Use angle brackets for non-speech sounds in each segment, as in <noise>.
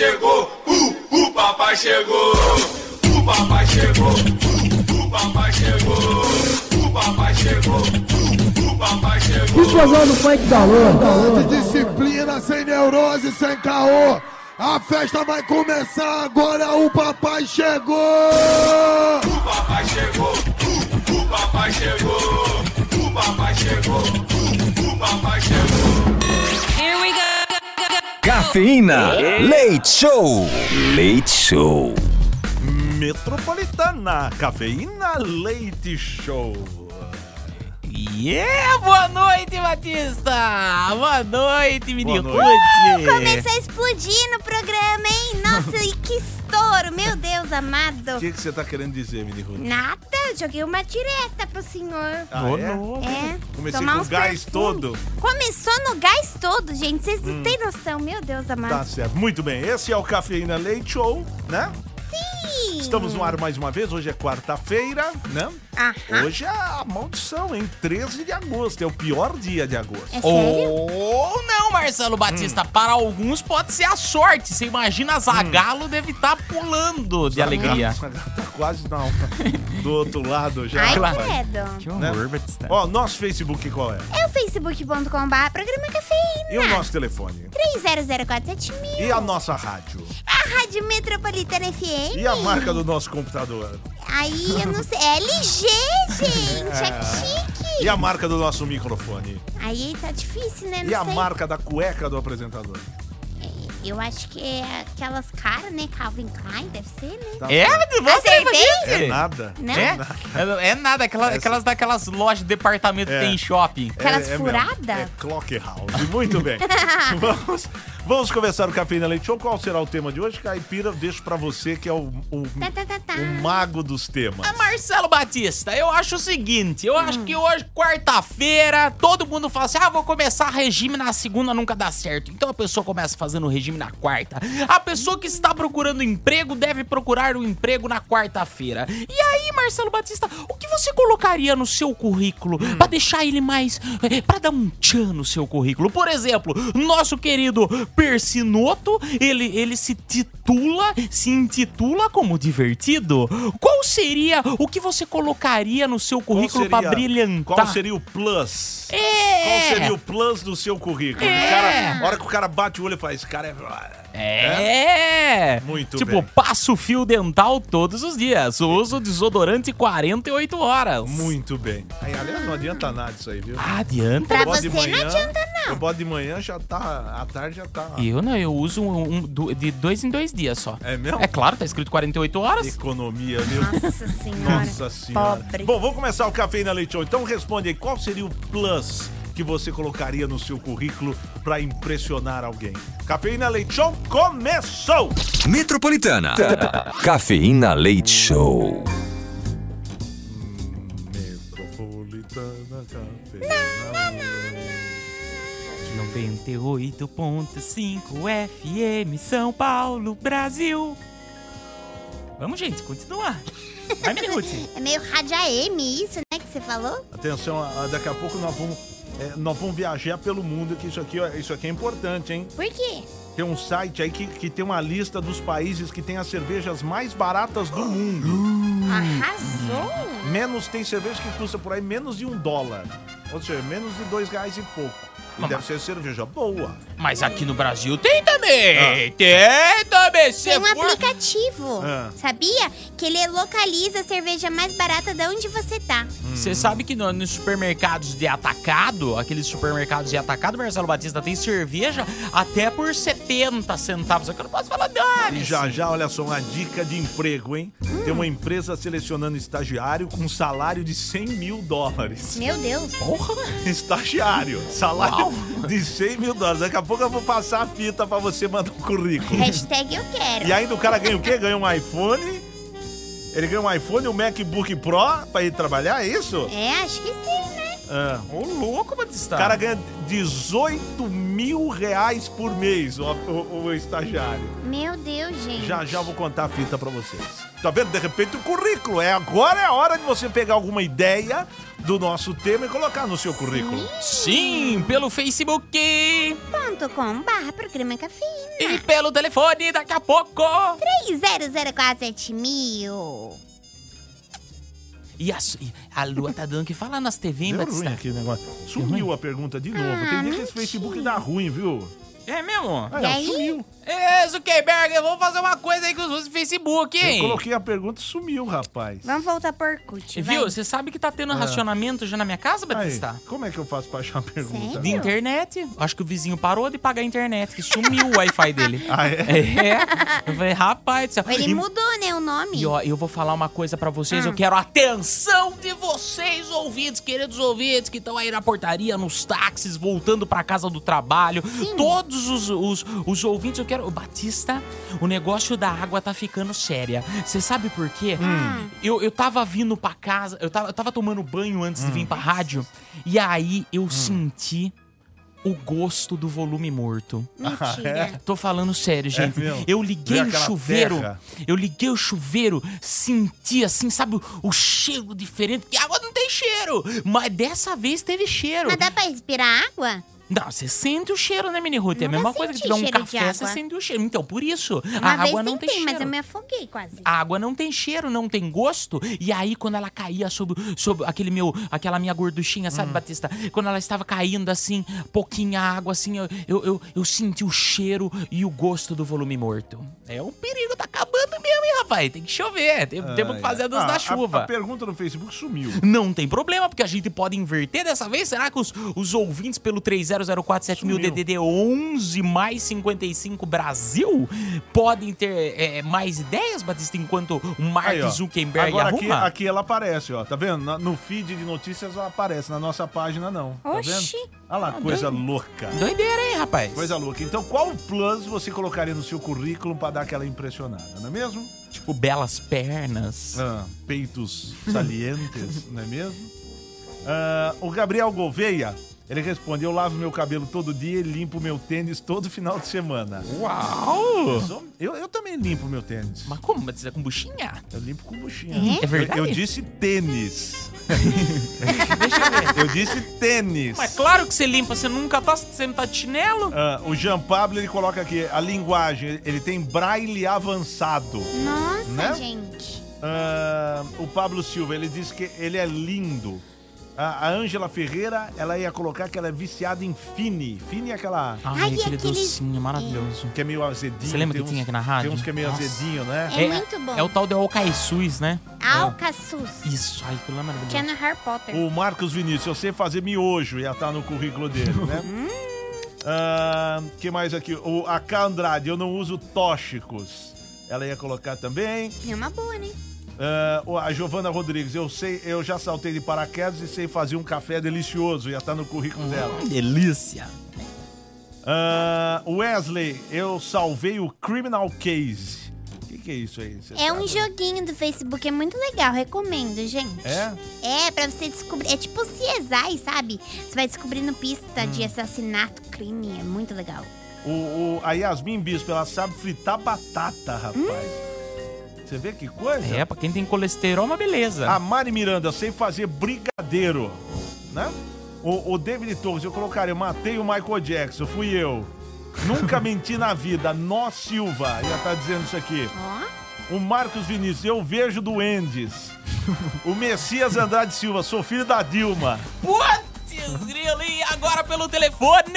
chegou, uh, o papai chegou, o papai chegou, uh, o papai chegou, o papai chegou, uh, o papai chegou. Explosão do funk da lua. De disciplina, sem neurose, sem caô. A festa vai começar agora, o papai chegou! O papai chegou, uh, o papai chegou, o papai chegou, uh, o papai chegou. Cafeína. Leite Show. Leite Show. Metropolitana, cafeína, leite show. Yeah! Boa noite, Batista! Boa noite, mini Boa noite. Ruth! Começou a explodir no programa, hein? Nossa, e que estouro! Meu Deus amado! O que que você tá querendo dizer, Mini Ruth? Nada, joguei uma direta pro senhor. Ah, Boa é? noite. É. Comecei tomar com o gás perfume. todo. Começou no gás todo, gente. Vocês não têm noção, meu Deus amado. Tá certo. Muito bem. Esse é o Cafeína Leite Show, né? Sim. Estamos no ar mais uma vez. Hoje é quarta-feira, né? Aham. Hoje é a maldição, hein? 13 de agosto. É o pior dia de agosto. É sério? Ou não, Marcelo Batista. Para alguns pode ser a sorte. Você imagina, Zagalo deve estar pulando de alegria. Tá quase não. Do outro lado já. Ai, rapaz. credo. Que Né? horror, Batista. Ó, nosso Facebook qual é? É o facebook.com.br programa cafeína. E o nosso telefone? 30047000. E a nossa rádio? A Rádio Metropolitana FM. E a marca do nosso computador? Aí, eu não sei. É LG, gente. É chique. E a marca do nosso microfone? Aí tá difícil, né? Não E a sei. marca da cueca do apresentador? Eu acho que é aquelas caras, né? Calvin Klein, deve ser, né? Tá É, você Acertei? É nada. Não? É? É, é nada, aquela- aquelas daquelas lojas de departamento É. que tem em shopping. Aquelas mesmo. furadas? É Clock House. Muito bem. <laughs> vamos, vamos começar o Café na Leite Show. Qual será o tema de hoje? Caipira, deixo pra você que é o, o, Tá, tá, tá, tá. o mago dos temas. Ah, Marcelo Batista, eu acho o seguinte, eu acho que hoje, quarta-feira, todo mundo fala assim, ah, vou começar regime na segunda, nunca dá certo. Então a pessoa começa fazendo regime na quarta. A pessoa que está procurando emprego deve procurar um emprego na quarta-feira. E aí, Marcelo Batista, o que você colocaria no seu currículo pra deixar ele mais, eh, Pra dar um tchan no seu currículo? Por exemplo, nosso querido Persinoto, ele, ele se titula, se intitula como divertido. Qual seria o que você colocaria no seu currículo pra seria- brilhantar? Qual seria o plus? É. Qual seria o plus do seu currículo? É. O cara, a hora que o cara bate o olho e faz, esse cara é... É. Muito tipo, bem. passo fio dental todos os dias. Uso desodorante 48 horas. Muito bem. Aí, aliás, não adianta nada isso aí, viu? Ah, adianta. Pra você de não manhã, adianta, não. Eu boto de manhã, já tá... À tarde já tá... Eu não, eu uso um, um- do- de dois em dois dias só. É mesmo? É claro, tá escrito 48 horas. Economia, viu? Nossa senhora. Nossa senhora. Pobre. Bom, vamos começar o Café na Leite Show. Então responde aí, qual seria o plus que você colocaria no seu currículo pra impressionar alguém? Cafeína Leite Show começou! Metropolitana. <laughs> Cafeína Leite Show. Metropolitana Cafeína 98.5 FM São Paulo, Brasil. Vamos, gente, continua. Vai, Ruth. <laughs> É meio rádio AM isso, né, que você falou? Atenção, daqui a pouco nós vamos, é, nós vamos viajar pelo mundo, que isso aqui, ó, isso aqui é importante, hein? Por quê? Tem um site aí que, que tem uma lista dos países que tem as cervejas mais baratas do mundo. Arrasou? Menos tem cerveja que custa por aí menos de um dólar. Ou seja, menos de dois reais e pouco. E deve ser cerveja boa. Mas aqui no Brasil tem também. Tem também. Tem um for... aplicativo, Ah. sabia? Que ele localiza a cerveja mais barata de onde você tá. Você sabe que no- nos supermercados de atacado, aqueles supermercados de atacado, Marcelo Batista, tem cerveja até por 70 centavos. Só que eu não posso falar nada. E já já, olha só, uma dica de emprego, hein? Tem uma empresa selecionando estagiário com salário de 100 mil dólares. Meu Deus. Porra. Estagiário, salário Uau. de 100 mil dólares. Daqui a pouco eu vou passar a fita pra você mandar um currículo. Hashtag eu quero. E ainda o cara ganha o quê? Ganha um iPhone. Ele ganha um iPhone, um MacBook Pro pra ir trabalhar, é isso? É, acho que sim, né? Ah, Ô, louco, Batista. o cara ganha 18 mil reais por mês, o, o- o estagiário. Meu Deus, gente. Já já vou contar a fita pra vocês. Tá vendo? De repente o currículo. É agora é a hora de você pegar alguma ideia do nosso tema e colocar no seu currículo. Sim, pelo Facebook Ponto com barra programa cafeína. e pelo telefone daqui a pouco. 3004 mil. E a, e a lua tá dando o que falar nas TV, hein, Deu ruim aqui o negócio. Sumiu a pergunta de novo. Ah, Tem dia que esse Facebook dá ruim, viu? É mesmo? Ah, E aí? sumiu. É, Zuckerberg, vamos fazer uma coisa aí com os Facebook, Eu hein? coloquei a pergunta e sumiu, rapaz. Vamos voltar por Orkut, vai. Viu? Você sabe que tá tendo racionamento já na minha casa, Aí, Batista? como é que eu faço pra achar a pergunta? Sério? De internet. Acho que o vizinho parou de pagar a internet, que sumiu o Wi-Fi dele. <laughs> Ah, é? É. Eu falei, rapaz do céu. Ele E- mudou, né, o nome. E ó, eu vou falar uma coisa pra vocês, Hum. eu quero atenção vocês, ouvintes, queridos ouvintes, que estão aí na portaria, nos táxis, voltando pra casa do trabalho. Todos os, os, os ouvintes, eu quero. Batista, o negócio da água tá ficando séria. Você sabe por quê? Hum. Eu, eu tava vindo pra casa, eu tava, eu tava tomando banho antes de vir pra rádio, e aí eu senti o gosto do volume morto. Mentira. Tô falando sério, gente. mesmo? eu liguei o chuveiro. terra. Eu liguei o chuveiro, senti assim, sabe, o, o cheiro diferente. Porque água não tem cheiro. Mas dessa vez teve cheiro. Mas dá pra respirar água? Não, você sente o cheiro, né, Mini Ruth? É a Nunca mesma coisa que senti tiver um cheiro de café, você água. sente o cheiro. Então, por isso, Uma a vez água não tem tentei, cheiro. mas eu me afoguei quase. A água não tem cheiro, não tem gosto. E aí, quando ela caía sobre, sobre aquele meu, aquela minha gorduchinha, Hum. sabe, Batista? Quando ela estava caindo assim, pouquinha água, assim, eu, eu, eu, eu senti o cheiro e o gosto do volume morto. É um perigo, tá acabando mesmo, hein, rapaz? Tem que chover. Tem, temos que fazer a dança Ah, da a- chuva. A, pergunta no Facebook sumiu. Não tem problema, porque a gente pode inverter dessa vez. Será que os, os ouvintes pelo 30047000 Sumiu. DDD 11 mais 55 Brasil podem ter é, mais ideias, Batista, enquanto o Mark Aí. Zuckerberg Agora aqui, arruma? aqui ela aparece, ó. Tá vendo? Na- No feed de notícias ela aparece, na nossa página não. Tá Oxi. vendo? Olha lá, coisa louca. Doideira, hein, rapaz? Coisa louca. Então, qual plus você colocaria no seu currículo pra dar aquela impressionada, não é mesmo? Tipo, belas pernas. Ah, peitos salientes, <laughs> não é mesmo? Ah, o Gabriel Gouveia, ele responde: Eu lavo meu cabelo todo dia e limpo meu tênis todo final de semana. Uau! Sou- Eu, eu também limpo meu tênis. Mas como? Batista com buchinha? Eu limpo com buchinha. É verdade? Eu, eu disse tênis. <laughs> Deixa eu ver. Eu disse tênis. Mas claro que você limpa, você nunca tá, você não tá de chinelo? Ah, o Jean Pablo ele coloca aqui a linguagem, ele tem braille avançado. Nossa, Né? gente. Ah, o Pablo Silva ele diz que ele é lindo. A a Ângela Ferreira ela ia colocar que ela é viciada em Fini. Fini é aquela Ai, Ai, aquele aqueles- docinho maravilhoso. que é meio azedinho. Você lembra que uns- tinha aqui na rádio? Tem uns que é meio Nossa. azedinho, né? É muito bom. É o tal de Alcaçuz, né? Alcaçuz. Isso, ai, aquilo é maravilhoso. Tinha no Harry Potter. O Marcos Vinícius, eu sei fazer miojo, ia estar no currículo dele, né? <laughs> Ah, que mais aqui? O AK Andrade, eu não uso tóxicos. Ela ia colocar também. É uma boa, né? O- a Giovana Rodrigues, eu sei, eu já saltei de paraquedas e sei fazer um café delicioso, ia estar no currículo dela. Hum, delícia. Ah, Wesley, eu salvei o Criminal Case. O que, que é isso aí? Você É um sabe? joguinho do Facebook, é muito legal, recomendo, gente. É? É, pra você descobrir. É tipo CSI, sabe? Você vai descobrindo pista Hum. de assassinato, crime. É muito legal. O, o- a Yasmin Bispo, ela sabe fritar batata, rapaz. Você vê que coisa? É, pra quem tem colesterol, é uma beleza. A Mari Miranda, eu sei fazer brigadeiro, né? O, o David Torres, eu colocaria, eu matei o Michael Jackson, fui eu. Nunca <laughs> menti na vida, Nó Silva, já tá dizendo isso aqui. Ó. O Marcos Vinícius, eu vejo duendes. <laughs> O Messias Andrade Silva, sou filho da Dilma. Putz, grilo, e agora pelo telefone?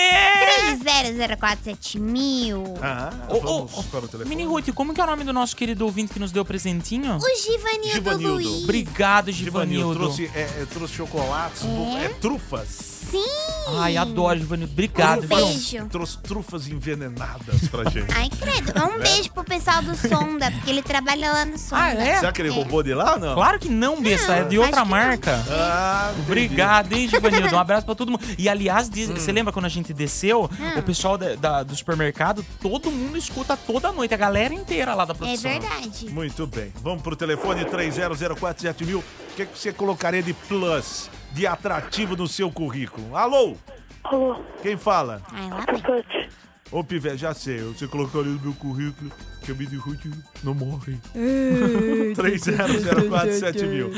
30047000. mil. Ah, Ô, ô, vamos para o telefone. Mini Ruth, como que é o nome do nosso querido ouvinte que nos deu presentinho? O Givanildo, Givanildo. Luiz. Obrigado, Givanildo, Givanildo. trouxe, é, é, trouxe chocolates, é, trufas. Sim. Ai, adoro, Givanildo. Obrigado, Um viu? beijo. Trouxe trufas envenenadas pra gente. Ai, credo. Um beijo pro pessoal do Sonda, porque ele trabalha lá no Sonda. Ah, é? Será que ele roubou de lá ou não? Claro que não, besta. É de outra acho que não. marca. Ah, entendi. Obrigado, hein, Givanildo? Um abraço pra todo mundo. E aliás, diz- Hum. você lembra quando a gente desceu? Hum. O pessoal da- da- do supermercado, todo mundo escuta toda noite, a galera inteira lá da É produção. verdade. Muito bem. Vamos pro telefone 30047000. O que, que você colocaria de plus de atrativo no seu currículo? Alô? Alô, Quem fala? Ai, lá vem. Ô, Pivete, já sei. Você colocaria no meu currículo que a Mini Ruth não morre. 3004 <laughs> <laughs> mil.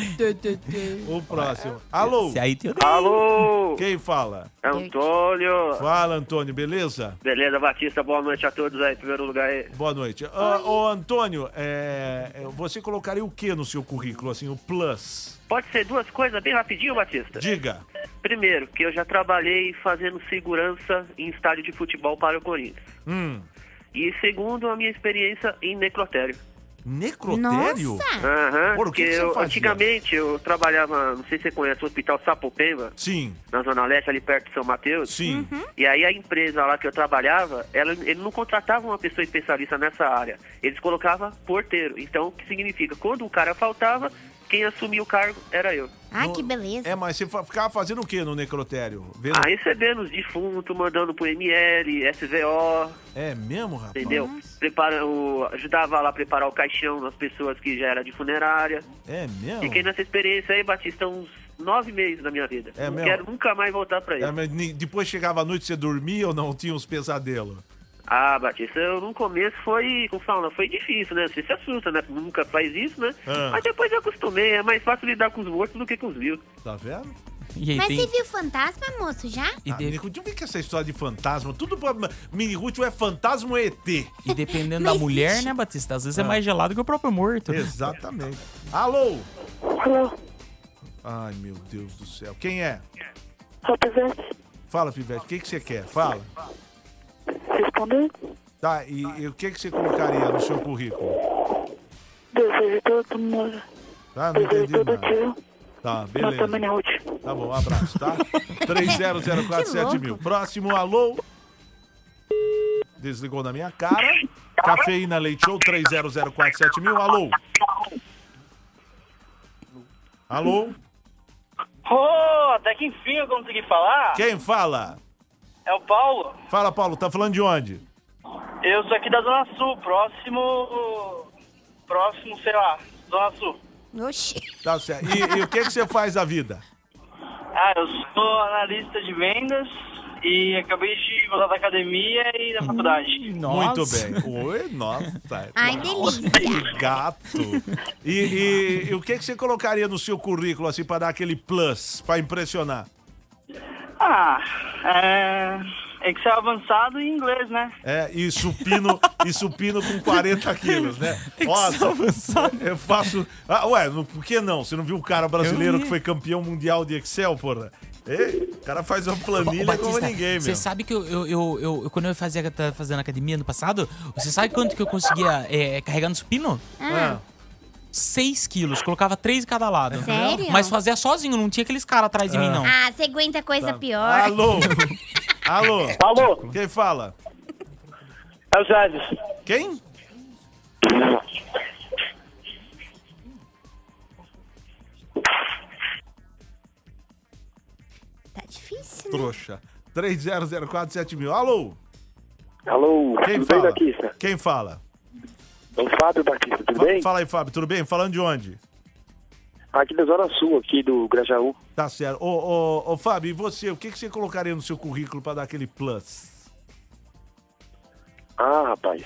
O próximo. Alô? Esse aí tem o Alô, Quem fala? Antônio. Fala, Antônio, beleza? Beleza, Batista, boa noite a todos aí, em primeiro lugar aí. Boa noite. Ah, ô, Antônio, é, é, você colocaria o que no seu currículo, assim, o plus? Pode ser duas coisas bem rapidinho, Batista? Diga. Primeiro, que eu já trabalhei fazendo segurança em estádio de futebol para o Corinthians. Hum, E segundo, a minha experiência em necrotério. necrotério? Nossa! Aham, Por, que porque que você eu- fazia? antigamente eu trabalhava, não sei se você conhece, o Hospital Sapopemba, Sim, na Zona Leste, ali perto de São Mateus. sim. E aí a empresa lá que eu trabalhava, ela, ele não contratava uma pessoa especialista nessa área. Eles colocavam porteiro. Então, o que significa? Quando o cara faltava, quem assumia o cargo era eu. Ai, que beleza. É, mas você ficava fazendo o que no necrotério? Vendo... Ah, recebendo os defuntos, mandando pro ML, SVO, É mesmo, rapaz? entendeu? Prepara, o, ajudava lá a preparar o caixão das pessoas que já era de funerária. É mesmo? Fiquei nessa experiência aí, Batista, uns nove meses da minha vida. É não mesmo? quero nunca mais voltar pra ele. É, depois chegava a noite, você dormia ou não? Tinha uns pesadelos? Ah, Batista, eu no começo foi, como fala, foi difícil, né? Você se assusta, né? Nunca faz isso, né? Ah. Mas depois eu acostumei, é mais fácil lidar com os mortos do que com os vivos. Tá vendo? E aí Mas tem... você viu fantasma, moço, já? E, Ah, de- de ver que essa história de fantasma, tudo pra Mini Ruth ou é fantasma ou é ET. e dependendo da mulher, existe. né, Batista? Às vezes é Ah. mais gelado que o próprio morto. Exatamente. Alô? Alô, Ai, meu Deus do céu. Quem é? Rapazete. Fala, Pivete, o que, que você quer? Fala. Responder? Tá, e, e o que, que você colocaria no seu currículo? Desejo todo mundo. Tá, não Desejo entendi todo nada. dia. Tá, beleza. Tá bom, um abraço, tá? <laughs> 30047000. louco. Próximo, alô? Desligou na minha cara. Cafeína Leite Show 30047000. Alô? Alô? Ô, até que enfim eu consegui falar. Quem fala? É o Paulo. Fala, Paulo, tá falando de onde? Eu sou aqui da Zona Sul, próximo. Próximo, sei lá, Zona Sul. Oxi. Tá certo. E, e o que, que você faz da vida? Ah, eu sou analista de vendas e acabei de voltar da academia e da faculdade. Muito bem. Oi, nossa. Ai, delícia. Que gato. E, e- e o que, que você colocaria no seu currículo, assim, pra dar aquele plus, pra impressionar? Ah, é. Excel avançado em inglês, né? É, e supino, e supino com 40 quilos, né? Nossa, eu faço. Ah, ué, por que não? Você não viu um cara brasileiro que foi campeão mundial de Excel, porra? Ei, o cara faz uma planilha Ô, como Batista, ninguém, Você meu. sabe que eu, eu, eu, eu- quando eu fazia, tava fazendo academia no passado, você sabe quanto que eu conseguia é, carregar no supino? Ah, 6 quilos, colocava 3 em cada lado. Sério? Mas fazia sozinho, não tinha aqueles caras atrás de mim, não. Ah, você aguenta coisa pior. alô? Alô? Alô, Quem fala? é o Jardim. Quem? Tá difícil, né? Trouxa. 30047000. Alô? Alô, Quem tudo fala? Batista? Quem fala? É o Fábio Batista, tudo Fa- bem? Fala aí, Fábio, tudo bem? Falando de onde? Aqui da Zona Sul, aqui do Grajaú. Tá certo. Ô, ô, ô, Fábio, e você? O que, que você colocaria no seu currículo pra dar aquele plus? Ah, rapaz.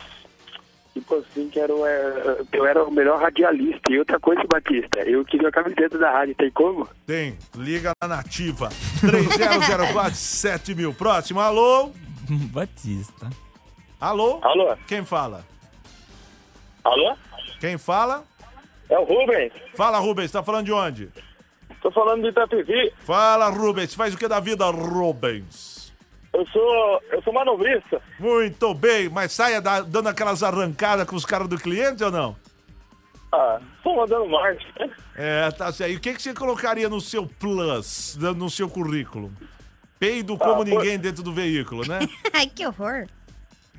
Tipo assim, que era, é, eu era o melhor radialista. E outra coisa, Batista, eu queria a camiseta da rádio, tem como? Tem. Liga na nativa. 30047000. Próximo. Alô? <laughs> Batista. Alô? Alô, Quem fala? Alô? Quem fala? É o Rubens. Fala, Rubens. Tá falando de onde? Tô falando de Itapevi. Fala, Rubens. Faz o que da vida, Rubens? Eu sou. Eu sou manobrista. Muito bem. Mas saia da- dando aquelas arrancadas com os caras do cliente ou não? Ah, tô mandando marcha. né? É, tá certo. E o que, que você colocaria no seu plus, no seu currículo? Peido como pô- ninguém dentro do veículo, né? <laughs> Ai, que horror.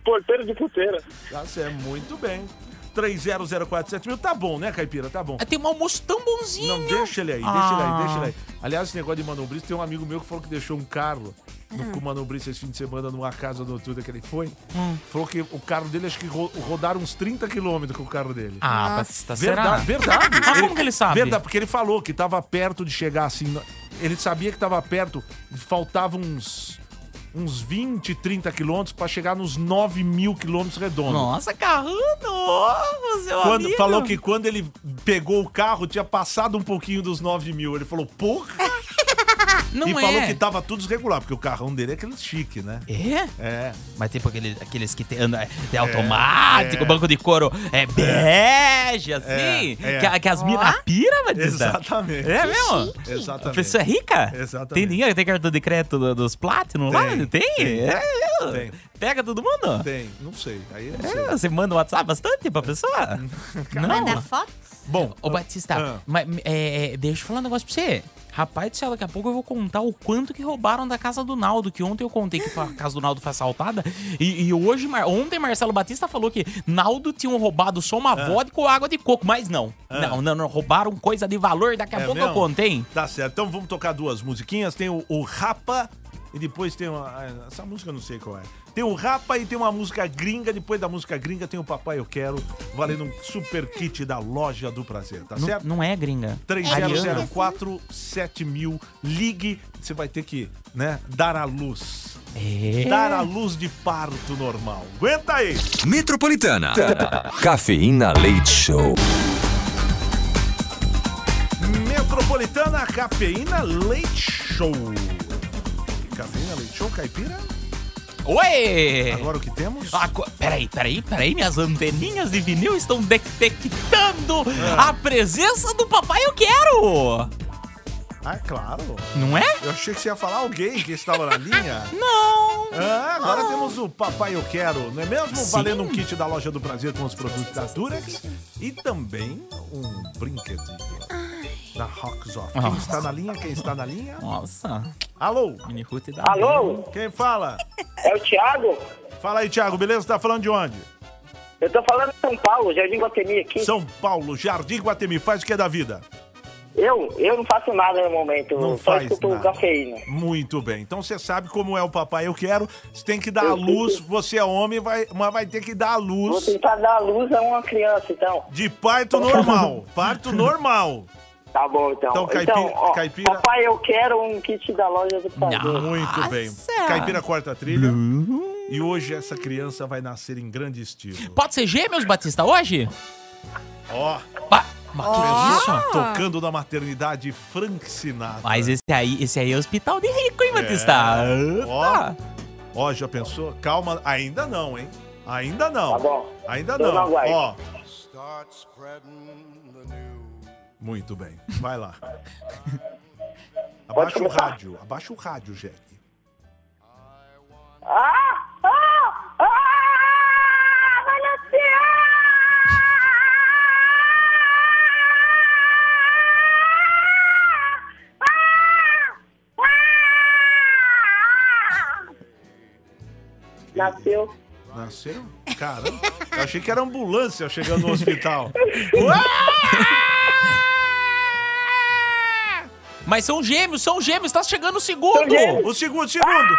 Porteiro de puteira. Tá certo, muito bem. 30047000, mil, tá bom, né, Caipira? Tá bom. Ah, Tem um almoço tão bonzinho. Não, deixa ele aí, deixa ele aí, Ah. deixa ele aí. Aliás, esse negócio de manobrista, tem um amigo meu que falou que deixou um carro no, com manobrista esse fim de semana numa casa noturna que ele foi. Hum. Falou que o carro dele, acho que ro- rodaram uns 30 quilômetros com o carro dele. Ah, Batista, será? Verdade, verdade. <laughs> Mas como que ele sabe? Verdade, porque ele falou que tava perto de chegar assim. ele sabia que tava perto, faltavam uns, uns 20, 30 quilômetros pra chegar nos 9 mil quilômetros redondos. Nossa, Carrano! Seu Quando, amigo. falou que quando ele pegou o carro, tinha passado um pouquinho dos 9 mil. Ele falou, porra! <laughs> <laughs> Não e é. falou que tava tudo desregular, porque o carrão dele é aquele chique, né? É? É. Mas tipo aquele, aqueles que tem, anda de automático, é. banco de couro é bege, assim. É, é. Que, que as minas pira, Batista. Exatamente. É mesmo? A Exatamente. pessoa é rica? Exatamente. Tem dinheiro? Tem cartão de crédito do- dos Platinum lá? Tem, Tem? tem. É? Tem. Pega todo mundo? Tem, não sei. Aí não É, sei. você manda o WhatsApp bastante pra pessoa? <laughs> não. Manda fotos? Bom, Ô, Batista, Ah. mas, é, é, deixa eu falar um negócio pra você. Rapaz do céu, daqui a pouco eu vou contar o quanto que roubaram da casa do Naldo, que ontem eu contei que a casa do Naldo foi assaltada. E, e hoje, ontem, Marcelo Batista falou que Naldo tinham roubado só uma vodka ou água de coco, mas não. Ah. Não, não, não, roubaram coisa de valor, daqui a É pouco eu mesmo? contei. Tá certo. Então vamos tocar duas musiquinhas. Tem o, o Rapa e depois tem uma. ah, Essa música eu não sei qual é. Tem o Rapa e tem uma música gringa. Depois da música gringa tem o Papai Eu Quero, valendo um super kit da loja do prazer, tá Não, certo? não é gringa. 3004 7000. Ligue, você vai ter que, né, dar a luz. É. Dar a luz de parto normal. Aguenta aí! Metropolitana. <laughs> Cafeína Leite Show. Metropolitana Cafeína Leite Show. Cafeína Leite Show, caipira? Oi! Agora o que temos? Peraí, peraí, peraí, minhas anteninhas de vinil estão detectando Ah. a presença do Papai Eu Quero! Ah, é claro. Não é? Eu achei que você ia falar alguém que estava na linha. <laughs> Não! Ah, agora temos o Papai Eu Quero, não é mesmo? Sim. Valendo um kit da Loja do Prazer com os produtos da Durex e também um brinquedinho da Rocksoft. Quem Nossa. está na linha? Quem está na linha? Nossa, Alô? mini Ruth da Alô? Quem fala? É o Thiago? Fala aí, Thiago, beleza? Tá falando de onde? Eu tô falando de São Paulo, Jardim Guatemi aqui. São Paulo, Jardim Guatemi. Faz o que é da vida? Eu? Eu não faço nada no momento. Não só faz escuto nada. cafeína. Muito bem. Então você sabe como é o Papai Eu Quero. Você tem que dar a luz. Você é homem, vai, mas vai ter que dar a Vou luz tentar dar a luz a uma criança, então. de parto normal. Parto normal. Tá bom, então. Então, caipira- ó, caipira- Papai, eu quero um kit da loja do prazer. Muito bem. Caipira corta a trilha. E hoje essa criança vai nascer em grande estilo. Pode ser gêmeos, Batista, hoje? Ó, Ba mas que isso? tocando na maternidade Frank Sinatra. Mas esse aí, esse aí é hospital de rico, hein, Batista? É. Ó. Ó, já pensou? Calma, ainda não, hein? Ainda não. Tá bom. Ainda não. não. Ó. Muito bem. Vai lá. <laughs> Abaixa o rádio. Abaixa o rádio, Jack. Ah! Ah! Ah! Vai nascer! Nasceu. Nasceu? Caramba. Eu achei que era ambulância chegando no hospital. <laughs> Mas são gêmeos, são gêmeos, tá chegando o segundo! O segundo, segundo.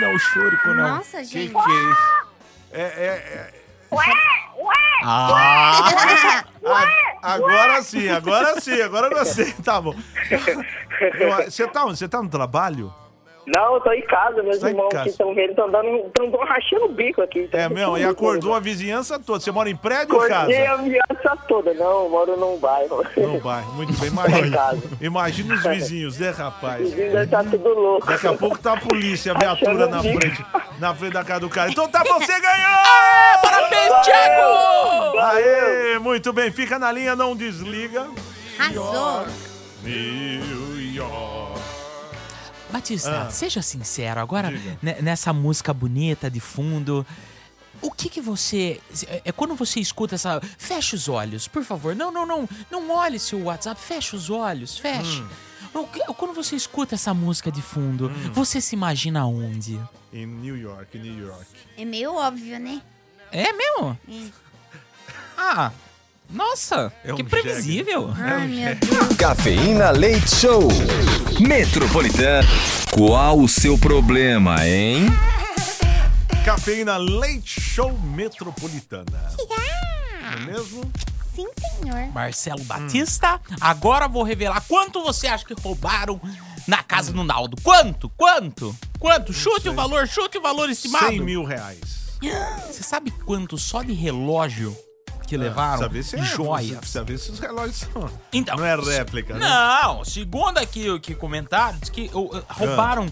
Não chore, não. Nossa, Que gente. que é isso? É, é, é. Ah! A- agora sim, agora sim, agora eu gostei. Tá bom. Eu- Você tá onde? Você tá no trabalho? Não, eu tô em casa, meus Tá irmãos casa. que estão vendo, estão dando, estão rachando o bico aqui. É mesmo? E acordou a vizinhança toda. Você mora em prédio ou Acordei casa? a viança toda. Não, eu moro num bairro. No bairro. Muito bem. Em Imagina, casa. imagina os vizinhos, né, Os rapaz? vizinhos tá tudo louco. Daqui a pouco tá a polícia, a viatura na Achando frente, na frente da casa do cara. Então tá, você <laughs> ganhou! Parabéns, Thiago! Aê, muito bem. Fica na linha, não desliga. Arrasou. New York. Batista, Ah. seja sincero, agora ne- nessa música bonita de fundo, o que que você. É é quando você escuta essa. Fecha os olhos, por favor. Não, não, não. Não olhe seu WhatsApp, fecha os olhos, fecha. Hum. O que- Quando você escuta essa música de fundo, você se imagina onde? Em New York, New York. É meio óbvio, né? É mesmo? Hum. Ah, nossa, É um que previsível. Ai, meu Deus. Cafeína Leite Show. Metropolitana. Qual o seu problema, hein? Cafeína Leite Show Metropolitana. mesmo? Sim, senhor. Marcelo Batista. Agora vou revelar quanto você acha que roubaram na casa do Naldo. Quanto? Quanto? Quanto? Chute o valor, chute o valor estimado. 100 mil reais. Você sabe quanto só de relógio que levaram? Ver se é, Joias. Precisa ver se os relógios são. Então, não é réplica, né? Não, segundo aqui o que comentaram, diz que uh, roubaram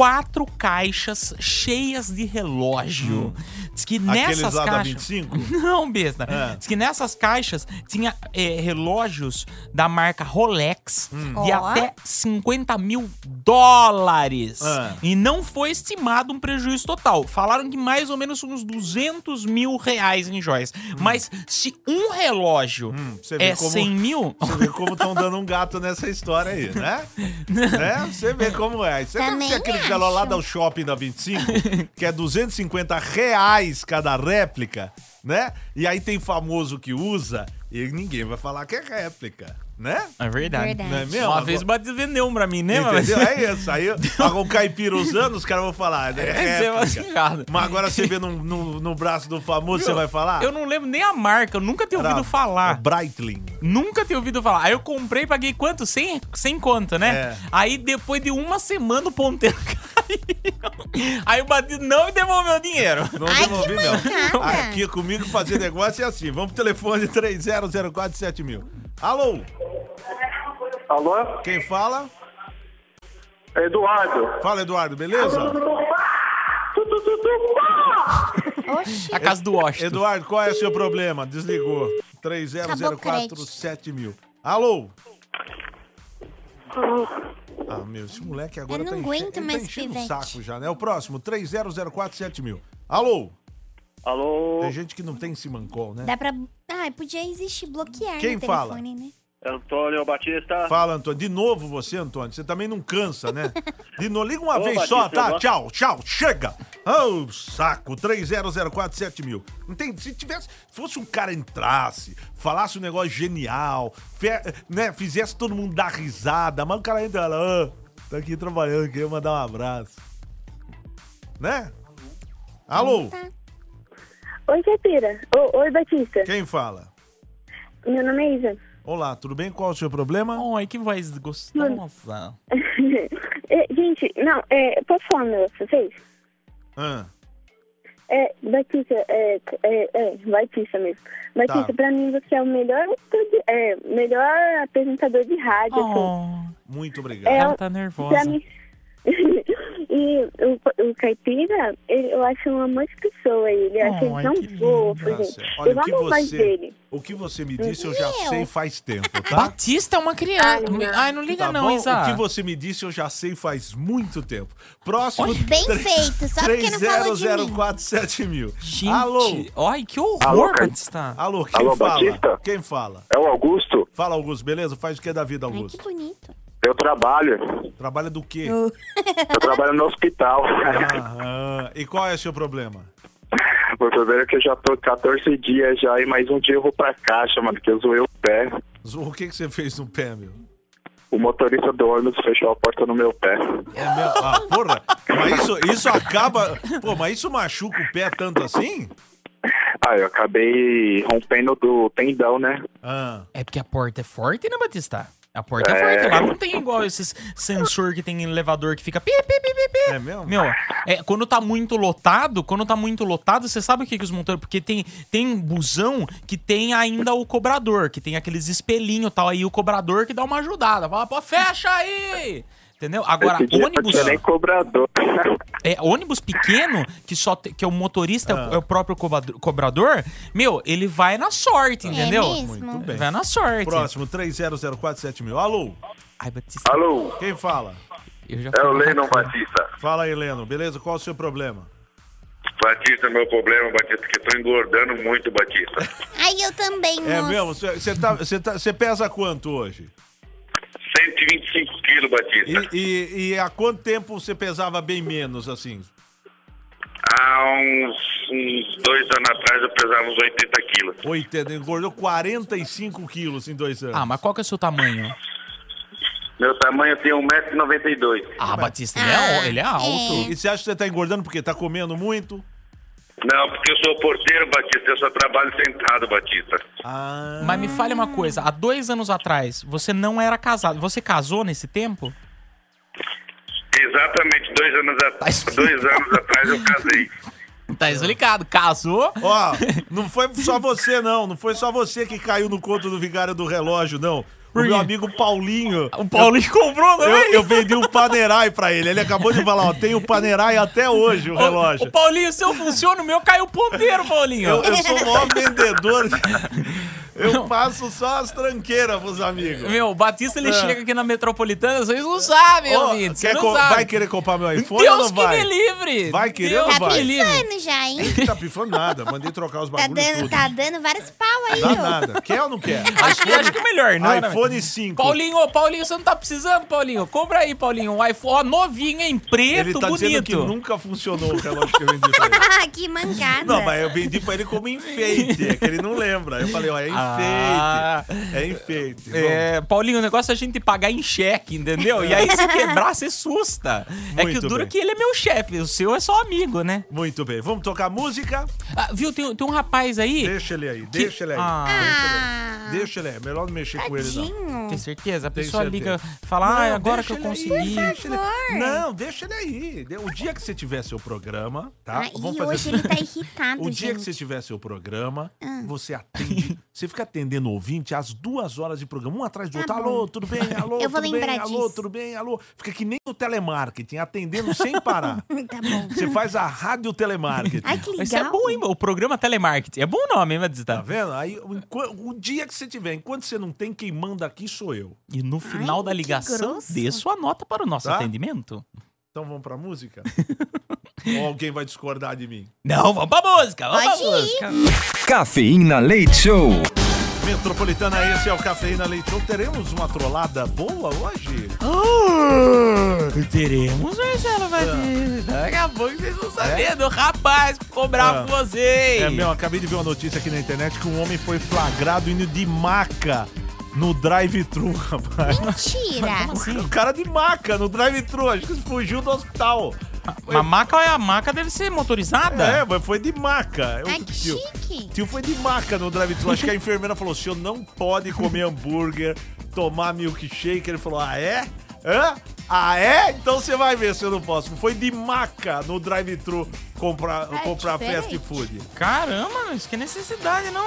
quatro caixas cheias de relógio. Diz que Aqueles nessas lá da caixas. 25? <laughs> Não, besta. É. Diz que nessas caixas tinha é, relógios da marca Rolex de Ó. até 50 mil dólares. É. E não foi estimado um prejuízo total. Falaram que mais ou menos uns 200 mil reais em joias. Mas se um relógio Hum, você vê é como- 100 mil. <laughs> Você vê como estão dando um gato nessa história aí, né? <laughs> né? Você vê como é. Você deve Também ser acho. galão lá do shopping da 25, <laughs> que é 250 reais cada réplica, né? E aí tem famoso que usa e ninguém vai falar que é réplica, né? É verdade. Verdade. Não é mesmo? Uma Agora- vez o Batista vendeu um pra mim, né? Entendeu? É isso. Aí <laughs> o caipira usando, os caras vão falar. É, É, você é. Mas agora você vê no, no, no braço do famoso, você vai falar? Eu não lembro nem a marca, eu nunca tinha Era- ouvido falar. Breitling. Nunca tinha ouvido falar. Aí eu comprei, paguei quanto? Sem, sem conta, né? É. Aí depois de uma semana o ponteiro <laughs> caiu. <laughs> Aí o Batista não me devolveu o dinheiro. Não Ai, devolvi, que não. mancada. Aqui comigo fazer negócio é assim. Vamos pro telefone 30047000. mil. Alô? Alô? Quem fala? Eduardo. Fala, Eduardo, beleza? Oxi. A casa do Washington. Eduardo, qual é o seu problema? Desligou. 30047000. mil. Alô? Ah, meu, esse moleque agora Eu não tá, aguento mais tá enchendo o pivete. saco já, né? O próximo, 30047000. mil. Alô? Alô? Tem gente que não tem Simancol, né? Dá pra. Ah, podia existir bloquear Quem no fala? telefone, né? Antônio Batista. Fala, Antônio. De novo você, Antônio. Você também não cansa, né? De novo. Liga uma <laughs> Ô, vez Batista, só, tá? gosto- Tchau, tchau. Chega. Oh, saco. 30047000. mil. Não tem... Se tivesse... Fosse um cara entrasse, falasse um negócio genial, fe- né? Fizesse todo mundo dar risada, mas o cara entra lá, "Ah, tá aqui trabalhando, queria mandar um abraço. Né? Alô? Oi, Caipira. Ô, Oi, Batista. Quem fala? Meu nome é Isa. Olá, tudo bem? Qual é o seu problema? Ai, que voz gostosa. <laughs> É, gente, não, é, posso falar um negócio pra vocês? Ah, É, Batista, é, é, é, Batista mesmo. Batista, Tá. pra mim você é o melhor, é, melhor apresentador de rádio, assim. Oh, muito obrigado. É, ela tá Pra nervosa. mim... <laughs> e o, o Caipira, ele, eu acho um amor de pessoa, ele. Eu acho ele tão que lindo. fofo, Tá gente. certo. Olha, eu que amo mais você- dele. O que você me disse eu já Meu. sei faz tempo, tá? Batista é uma criança. Ai, não. Ai, não liga Tá não, bom? Isa. O que você me disse eu já sei faz muito tempo. Próximo. Bem feito, só porque não falou de mim. 30047000. mil. Gente, Alô? Ai, que horror, Alô? Batista. Alô, quem Alô, fala? Batista? Quem fala? É o Augusto. Fala, Augusto, beleza? Faz o que da vida, Ai, que Augusto? bonito. Eu trabalho. Trabalha do quê? <laughs> Eu trabalho no hospital. Aham. E qual é o seu problema? O problema é que eu já tô 14 dias já e mais um dia eu vou pra caixa, mano, que eu zoei o pé. O que, que você fez no pé, meu? O motorista do ônibus fechou a porta no meu pé. É mesmo? Ah, porra. Mas isso, isso acaba. Pô, mas isso machuca o pé tanto assim? Ah, eu acabei rompendo do tendão, né? Ah. É porque a porta é forte, né, Batista? A porta é, É. forte. Lá não tem igual esses sensor que tem em elevador que fica pi, pi, pi, pi, pi. É mesmo? Meu, é, quando tá muito lotado, quando tá muito lotado, você sabe o que, que os motores. Porque tem, tem busão que tem ainda o cobrador, que tem aqueles espelhinhos e tal. Aí o cobrador que dá uma ajudada. Fala, pô, fecha aí! Entendeu? Agora, Esse dia não ônibus. nem cobrador. <laughs> É, ônibus pequeno, que só te- que é o motorista, Ah. é o próprio cobrador, cobrador, meu, ele vai na sorte, entendeu? É mesmo? Muito bem. Vai na sorte. Próximo, 30047000. mil. Alô? Ai, Batista, Alô? Quem fala? eu já É o Lennon bacana. Batista. Fala aí, Leno. Beleza? Qual o seu problema? Batista, meu problema, Batista, que eu tô engordando muito, Batista. Ai, eu também, É moço. mesmo? Você tá, você tá, você pesa quanto hoje? 125 quilos, Batista. E, e, e há quanto tempo você pesava bem menos, assim? Há uns, uns dois anos atrás eu pesava uns 80 quilos. 80, engordou 45 quilos em dois anos. Ah, mas qual que é o seu tamanho? Meu tamanho tem 1,92m. Ah, Batista, ele é, ele é alto. E você acha que você tá engordando porque tá comendo muito? Não, porque eu sou porteiro, Batista, eu só trabalho sentado, Batista. Ah. Mas me fale uma coisa, há dois anos atrás, você não era casado. Você casou nesse tempo? Exatamente, dois anos, a... dois anos atrás eu casei. Tá explicado, casou. Ó, não foi só você, não. Não foi só você que caiu no conto do vigário do relógio, não. O meu amigo Paulinho. O Paulinho comprou Eu, também. eu vendi um Panerai pra ele. Ele acabou de falar, ó, tem o Panerai até hoje, o relógio. O Paulinho, o seu funciona, o meu caiu ponteiro, Paulinho. Eu, eu sou o maior vendedor. <laughs> Eu passo só as tranqueiras pros amigos. Meu, o Batista ele É. chega aqui na metropolitana, vocês não sabem, Ó, ouvintes. quer não co- sabe. vai querer comprar meu iPhone Deus ou não que vai? me livre. Vai querer Deus ou não Tá vai? me livre. pensando já, hein? Não tá pifando nada. Mandei trocar os Tá bagulhos dando, tudo. tá dando vários pau aí, Dá nada. Quer ou não quer? Acho que, acho que é melhor, não. né? iPhone 5. Paulinho, ô, Paulinho, você não tá precisando, Paulinho? Compra aí, Paulinho, um iPhone ó, novinho em preto, Ele tá dizendo que bonito. nunca funcionou o relógio que eu vendi pra <laughs> ele. Ah, que mancada. Não, mas eu vendi pra ele como enfeite, é que ele não lembra. Eu falei, ó, é enfeite. Ah. É enfeite. É, Paulinho, o negócio é a gente pagar em cheque, entendeu? E aí se quebrar, você susta. é que Muito o duro é bem. que ele é meu chefe, o seu é só amigo, né? Muito bem. Vamos tocar música? Ah, viu, tem, tem um rapaz aí. Deixa ele aí, deixa ele aí. Ah. Deixa ele aí. Melhor não mexer com ele, não. Tadinho. Tem certeza? A pessoa certeza. liga, fala, ah, Não, agora que eu consegui. deixa ele- favor. Não, deixa ele aí. O dia que você tiver seu programa, tá? Ah, e hoje ele tá irritado, <laughs> O dia que gente. você tiver seu programa, Ah. você atende. você fica atendendo o ouvinte às duas horas de programa, um atrás do Tá outro. bom. Alô, tudo bem? Alô, <laughs> Eu vou tudo lembrar bem? Alô, disso. tudo bem? Alô. Fica que nem o telemarketing, atendendo sem parar. <laughs> Tá bom. Você faz a rádio telemarketing. Ai, que legal. Isso é bom, hein? O programa telemarketing. É bom nome, hein, Tá Batista? vendo? Aí, o, o dia que você tiver, enquanto você não tem, quem manda aqui sou eu. E no final Ai, da ligação, dê sua nota para o nosso Tá? atendimento. Então vamos pra música? <laughs> Ou alguém vai discordar de mim? Não, vamos pra música, vamos Pode pra ir. música. Cafeína Leite Show. Metropolitana, esse é o Cafeína Leite Show. Teremos uma trollada boa hoje? Teremos, Marcelo Batista. Daqui a pouco vocês vão saber do rapaz ficou bravo Ah. com vocês. É, meu, acabei de ver uma notícia aqui na internet que um homem foi flagrado indo de maca no drive-thru, <laughs> rapaz. Mentira. O cara de maca no drive-thru, acho que fugiu do hospital. Uma maca, a maca deve ser motorizada? É, mas foi de maca. Ai, Eu- que tio, chique. tio foi de maca no drive-thru. Acho que a enfermeira falou: o senhor não pode comer hambúrguer, tomar milkshake. Ele falou: ah, é? Hã? Ah, é? Então você vai ver se eu não posso. Foi de maca no drive-thru comprar, É comprar fast food. Caramba, isso que é necessidade, não.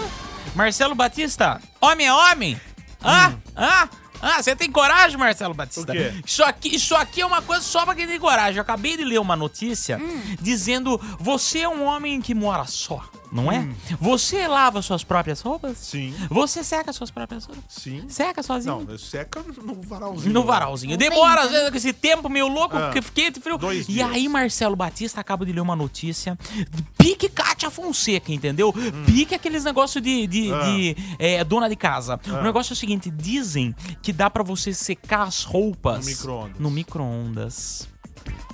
Marcelo Batista, homem é homem? Ah, ah, ah, você tem coragem, Marcelo Batista? O quê? Isso aqui, isso aqui é uma coisa só pra quem tem coragem. Eu acabei de ler uma notícia dizendo: você é um homem que mora só, não é? Você lava suas próprias roupas? Sim, Você seca suas próprias roupas? sim. Seca sozinho? Não, eu seca no varalzinho. No varalzinho. Não Demora, às vezes, com esse tempo meio louco, Ah, que quente, frio. dois E dias. aí, Marcelo Batista acaba de ler uma notícia. Pique Cátia Fonseca, entendeu? Pique aqueles negócios de, de, Hum. Ah. de, é, dona de casa. O negócio é o seguinte: dizem que dá pra você secar as roupas No micro-ondas. no micro-ondas.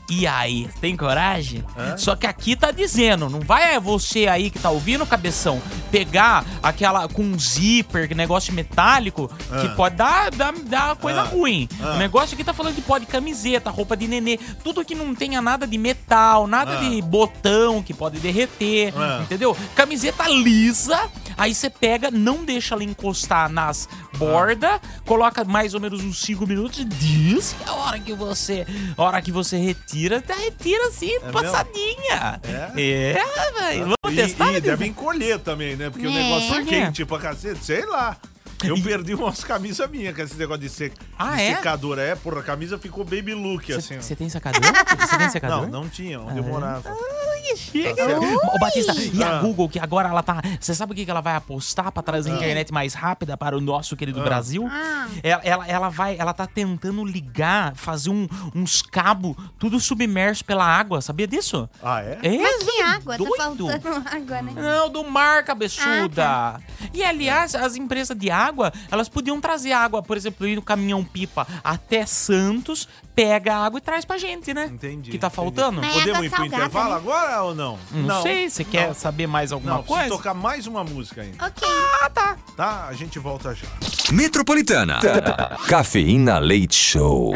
E aí, tem coragem? Hã? Só que aqui tá dizendo, não vai é você aí que tá ouvindo, cabeção, pegar aquela com um zíper, que negócio metálico, que Ah. pode dar, dar, dar coisa Ah. ruim. O negócio aqui tá falando que pode camiseta, roupa de nenê, tudo que não tenha nada de metal, nada de botão que pode derreter, entendeu? Camiseta lisa, aí você pega, não deixa ela encostar nas bordas, coloca mais ou menos uns 5 minutos e diz que a hora que você, a hora que você retira, tá retira assim, mesmo? passadinha. É? É, velho. Vamos E, testar, e deve encolher também, né? Porque o É. negócio Por é quente pra cacete, sei lá. Eu perdi umas camisas minhas com esse negócio de, sec... Ah, de é? secadora. É, porra, a camisa ficou baby look, assim. ó. Você tem secador? Você tem <laughs> secador? Não, não tinha, onde eu morava. Chega. Tá. Ô, Batista, e a Ah. Google, que agora ela tá. Você sabe o que que ela vai apostar pra trazer a internet mais rápida para o nosso querido Ah. Brasil? Ah. Ela, ela, ela vai. Ela tá tentando ligar, fazer um- uns cabos, tudo submerso pela água. Sabia disso? Ah, é? É, Mas que água? doido. Tá faltando <laughs> água, né? Não, do mar, cabeçuda. Ah, E aliás, as empresas de água, elas podiam trazer água, por exemplo, ir no caminhão-pipa até Santos, pega a água e traz pra gente, né? Entendi. Que tá faltando? Mas é Podemos ir pro salgada, intervalo né? agora ou não? Não, sei, você quer não. saber mais alguma Não, coisa? tocar mais uma música ainda, Ok. Ah, tá. tá? A gente volta já. Metropolitana. Cafeína Leite Show.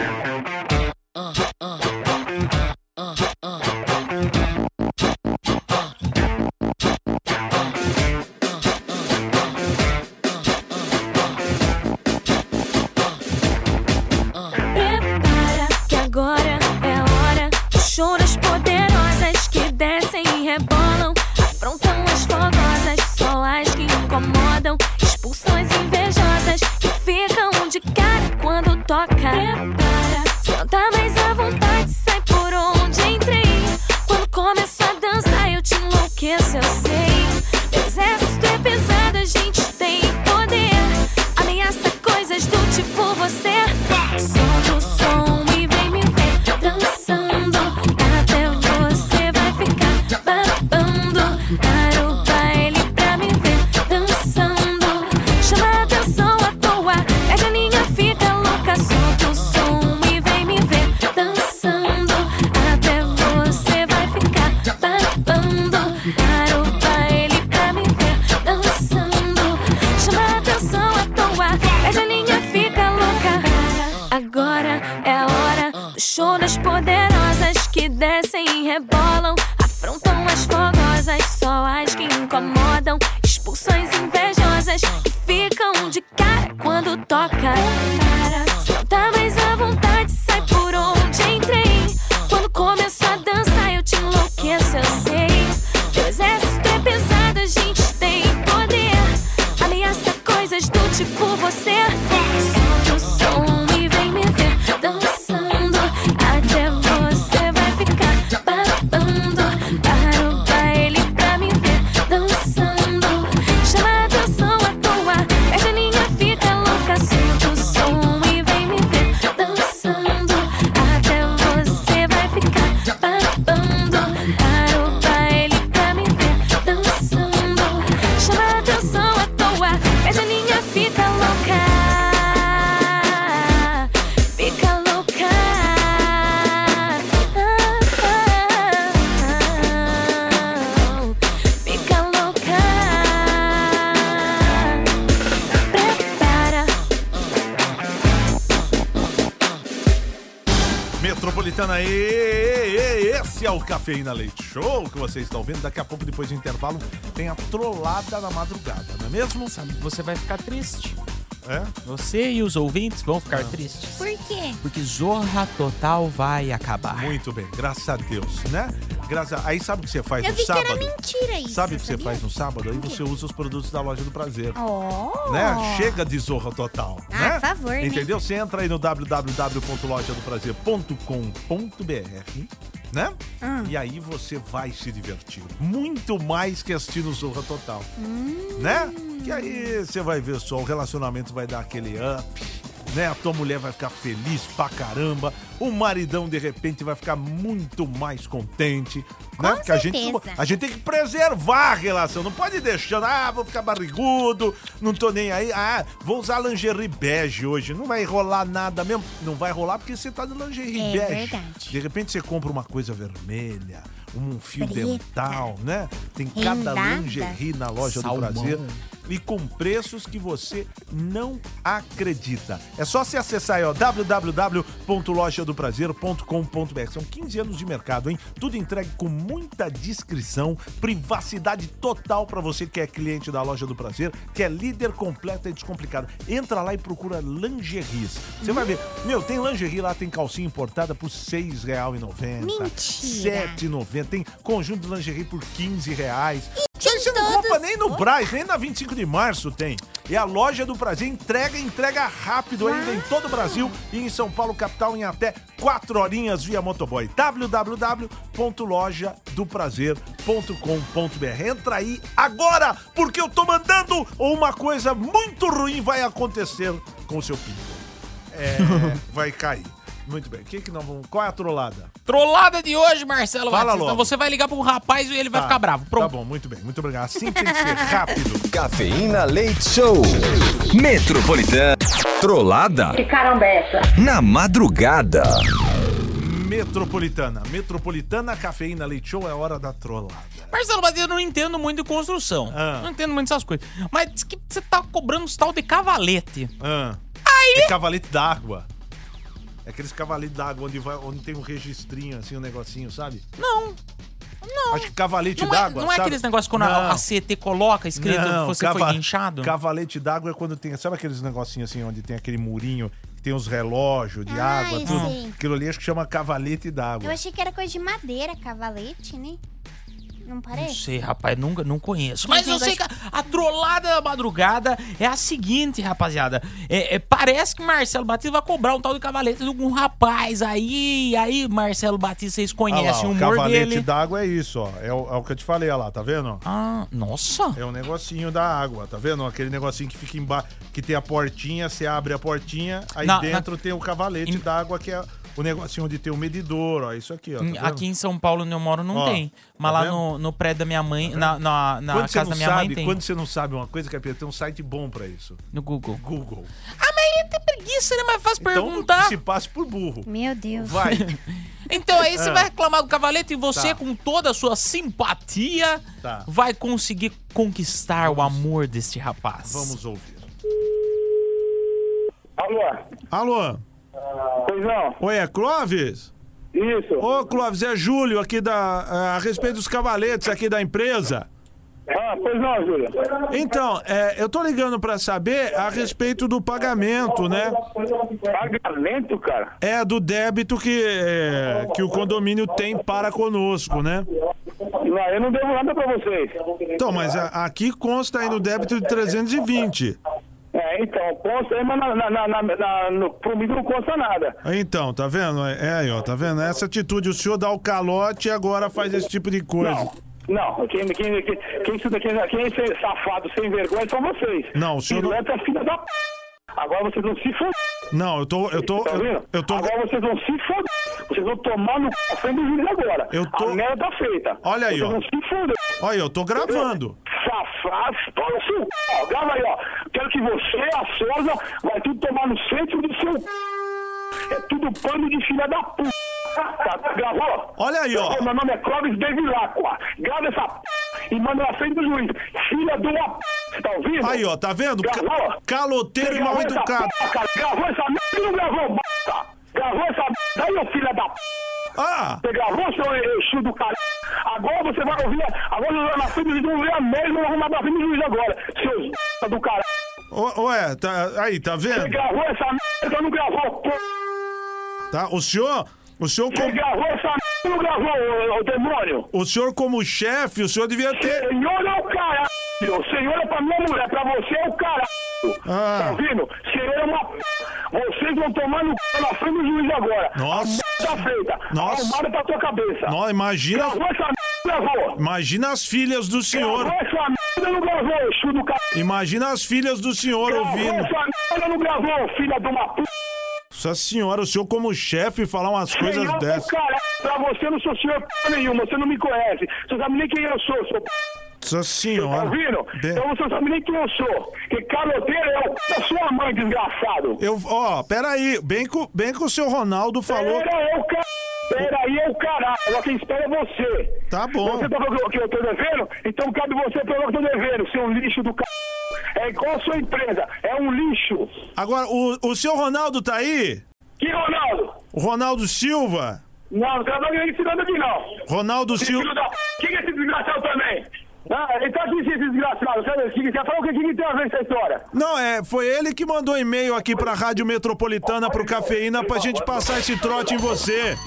de cara quando toca. Prepara, senta mais Metropolitana, e, e- esse é o Cafeína Leite Show que você está ouvindo. Daqui a pouco, depois do intervalo, tem a trollada na madrugada, não é mesmo? Sabe você vai ficar triste. É? Você e os ouvintes vão ficar tristes. Por quê? Porque Zorra Total vai acabar. Muito bem, graças a Deus, né? Graças a... Aí sabe o que você faz Eu no vi que era sábado? mentira isso. Sabe o que você faz no sábado? Aí você usa os produtos da loja do prazer. Oh. Né? Chega de zorra total. Ah, né? por favor, né? Entendeu? Você entra aí no www.lojadoprazer.com.br, né? Hum. E aí você vai se divertir. Muito mais que assistindo Zorra Total. Hum. Né? Que aí você vai ver só, o relacionamento vai dar aquele up. Né? A tua mulher vai ficar feliz pra caramba. O maridão, de repente, vai ficar muito mais contente. né? Porque a gente, a gente tem que preservar a relação. Não pode deixar, ah, vou ficar barrigudo, não tô nem aí. Ah, vou usar lingerie bege hoje. Não vai rolar nada mesmo. Não vai rolar porque você tá de lingerie É bege. verdade. De repente você compra uma coisa vermelha, um fio Preta. dental, né? Tem cada Rendada. lingerie na loja Salmão. do prazer e com preços que você não acredita. É só você acessar aí, ó, www.lojadoprazer.com.br. São 15 anos de mercado, hein? Tudo entregue com muita discrição, privacidade total para você que é cliente da Loja do Prazer, que é líder completa e descomplicada. Entra lá e procura lingeries. Você vai ver, meu, tem lingerie lá, tem calcinha importada por R$ 6,90. Mentira. R$ 7,90. Tem conjunto de lingerie por 15 reais. Isso aí você não compra nem no Braz, nem na 25 de março tem. E a loja do Prazer entrega, entrega rápido ainda em todo o Brasil e em São Paulo, capital, em até 4 horinhas via motoboy. www.lojadoprazer.com.br Entra aí agora, porque eu tô mandando ou uma coisa muito ruim vai acontecer com o seu pinto. É, <laughs> vai cair. Muito bem. O que que nós vamos... Qual é a trollada? Trollada de hoje, Marcelo Fala logo. Então você vai ligar pro rapaz e ele vai Tá, ficar bravo. Tá Pronto. bom, muito bem. Muito obrigado. Assim tem que ser rápido. <laughs> Cafeína Leite Show. Metropolitana. Trollada Que caramba é essa? na madrugada. Metropolitana. Metropolitana Cafeína Leite Show é hora da trollada. Marcelo Matheus, eu não entendo muito de construção. Ah. Não entendo muito dessas coisas. Mas diz que você tá cobrando uns tal de cavalete. Ah, Aí... é cavalete d'água. É aqueles cavaletes d'água onde, vai, onde tem um registrinho, assim, um negocinho, sabe? Não. Não. Acho que cavalete Não é, d'água. não é sabe? aqueles negócios quando a, Não. a CT coloca escrito que Não, você cava- foi guinchado? Cavalete d'água é quando tem. Sabe aqueles negocinhos assim, onde tem aquele murinho, que tem os relógios de Ah, água, eu tudo? Aquilo ali acho que chama cavalete Eu d'água. achei que era coisa de madeira, cavalete, né? Não Não parece? sei, rapaz, nunca, não conheço. Mas eu sei que a, a trollada da madrugada é a seguinte, rapaziada. É, é, parece que Marcelo Batista vai cobrar um tal de cavalete de algum rapaz aí. Aí, Marcelo Batista, vocês Ah lá, conhecem o o humor cavalete dele. d'água é isso, ó. É o, é o que eu te falei, ó lá, tá vendo? Ah, nossa. É um negocinho da água, tá vendo? Aquele negocinho que fica embaixo, que tem a portinha, você abre a portinha, aí Na- dentro tem o cavalete d'água, que é o negocinho onde tem o medidor, ó. Isso aqui, ó. Tá vendo? Aqui em São Paulo, onde eu moro, não Ó, tem. Mas tá lá no, no prédio da minha mãe, na, na, na você casa da minha sabe, mãe tem. Quando você não sabe uma coisa, Capeta, tem um site bom pra isso. No Google. Google. Ah, mas ele tem preguiça, né? Mas faz Então perguntar. se passe por burro. Meu Deus. Vai. <laughs> Então aí você Ah. vai reclamar do cavalete e você, Tá. com toda a sua simpatia, Tá. vai conseguir conquistar o amor deste rapaz. Vamos ouvir. Alô? Alô? Pois não? Oi, é Clóvis? Isso. Ô, Clóvis, é Júlio aqui da. A respeito dos cavaletes aqui da empresa. Ah, pois não, Júlio. Então, é, eu tô ligando pra saber a respeito do pagamento, né? Pagamento, cara? É, do débito que, é, que o condomínio tem para conosco, né? Não, eu não devo nada pra vocês. Então, mas a- aqui consta aí no débito de 320. É, então, consta aí, mas na, na, na, na, no, pro mim não consta nada. Então, tá vendo? É, é aí, ó, tá vendo? Essa atitude, o senhor dá o calote e agora faz esse tipo de coisa. Não, quem, quem, quem, quem, daqui- quem é safado sem vergonha são vocês. Não, o senhor não- Pilota, filha da p. Agora vocês vão se foder. Não, eu tô. Eu tô. Tá Eu, tô. Agora vocês vão se foder. Vocês vão tomar no c... à frente do juiz agora. Eu tô- A merda tá feita. Olha aí, vocês ó. vão se foder. Olha, aí, eu tô gravando. Safado, toma o seu c... ó, Grava aí, ó. Quero que você, a Souza, vai tudo tomar no centro do seu c... É tudo pano de filha da p. Tá, gravou? Olha aí, ó. Meu nome é Clóvis Bevilacqua. Grava essa p... e manda na frente do juiz. Filha de uma p... Você tá ouvindo? Aí, ó, tá vendo? Gravou? caloteiro e mal educado. cara? Gravou essa merda e não gravou, b****? Gravou essa merda aí, ô filha da p... Ah! Você gravou, seu Exu do cara? Agora você vai ouvir, agora na frente do juiz, vão ver a merda e vão arrumar na frente do juiz agora. Seus b... do cara. Ô, Ué, tá, aí, tá Você vendo? gravou essa merda não gravou, p... Tá? O senhor. O senhor, Você como, gravou essa merda não gravou, ô demônio? o senhor como chefe, o senhor devia ter. Senhor é o caralho. Senhor é pra minha mulher, pra você é o caralho. Ah. Tá ouvindo? Senhor é uma p... Vocês vão tomar no c... na frente do juiz agora. Nossa. A merda tá feita. Nossa. Arrumada pra tua cabeça. Não, imagina. Gravou essa gravou. Imagina as filhas do senhor. Gravou essa merda, não gravou, Exu do. Imagina as filhas do senhor Gravou ouvindo. essa merda, não gravou, filha de uma p... Nossa senhora, o senhor como chefe falar umas coisas Senhor do dessas. caralho. Pra você eu não sou senhor p... nenhuma, você não me conhece. Você sabe nem quem eu sou, seu p... Nossa Tá senhora. ouvindo? Bem- Então você sabe nem quem eu sou. Que caloteiro é o p... da sua mãe, desgraçado. Eu, ó, peraí, bem que, o- bem que o seu Ronaldo falou. Pera aí, o caralho. Pera aí, é o caralho. Quem espera é você. Tá bom. Você tá falando que eu tô devendo? Então cabe você pelo que eu tô devendo, seu lixo do c... É igual a sua empresa, é um lixo. Agora, o, o seu Ronaldo tá aí? Que Ronaldo? O Ronaldo Silva? Não, não nem ensinando aqui não. Ronaldo Silva. Quem que é esse desgraçado também? Ah, ele tá aqui, esse desgraçado. Você falou o que, que tem a ver essa história? Não, é, foi ele que mandou e-mail aqui pra Rádio Metropolitana pro Cafeína pra gente passar esse trote em você.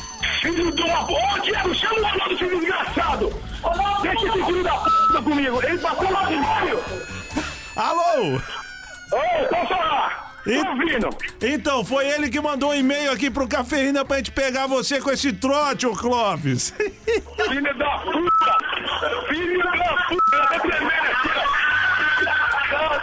Filho de uma... Ô, Diego, chama o Ronaldo, seu desgraçado. Deixa esse filho da p... comigo. Ele passou lá de meio. Alô? Ô, posso falar? Ouvindo. Então, foi ele que mandou um e-mail aqui pro Cafeína pra gente pegar você com esse trote, ô Clóvis. <laughs> Filho da puta! Filho da puta! Tá!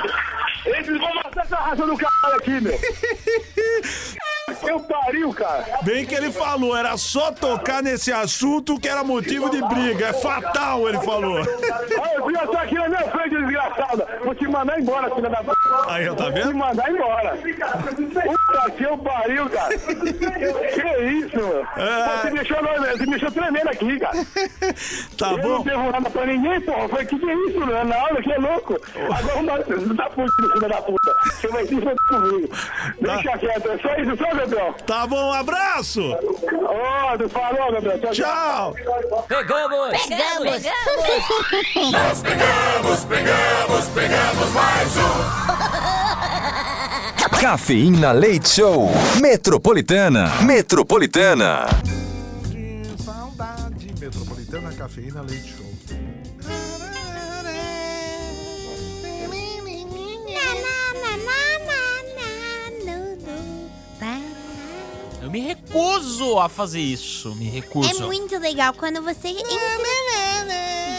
Eles vão matar essa raça do caralho aqui, meu! <laughs> Eu pariu, cara! Bem que ele falou, era só tocar nesse assunto que era motivo de briga. É fatal, ele falou. Olha, eu já tô aqui na minha frente, desgraçada! Vou te mandar embora, filha da puta! Aí, ó, tá Vou vendo? te mandar embora! Puta que eu pariu, cara! <laughs> Que isso, meu? Você me deixou, você me deixou tremendo aqui, cara! <laughs> Tá eu bom. não devo nada pra ninguém, porra! Foi que que é isso, meu? Na aula, que é louco! Agora não tá puto, filho da puta! Você vai se foder comigo! Deixa quieto, é só isso, só, Gabriel! Tá bom, um abraço! Ô, tu falou, Gabriel! Tchau! Pegamos! Pegamos! Nós pegamos, pegamos, pegamos mais um. <laughs> Cafeína Leite Show. Metropolitana. Metropolitana. Saudade. Metropolitana Cafeína Leite Show. Eu me recuso a fazer isso. Me recuso. É muito legal quando você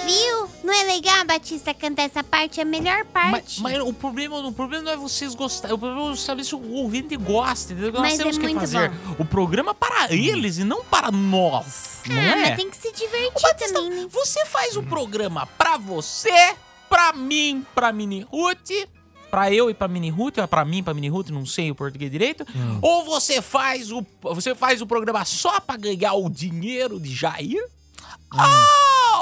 viu não é legal, Batista, cantar essa parte? É a melhor parte. Mas, mas o, problema, o problema não é vocês gostarem. O problema é saber se o ouvinte gosta, entendeu? Nós Mas é temos que muito fazer o programa para eles e não para nós. não ah, é? mas tem que se divertir também, né? Você faz o programa pra você, pra mim, pra Mini Ruth, pra eu e pra Mini Ruth, ou pra mim, pra Mini Ruth, não sei o português direito. Ou você faz o você faz o programa só pra ganhar o dinheiro de Jair?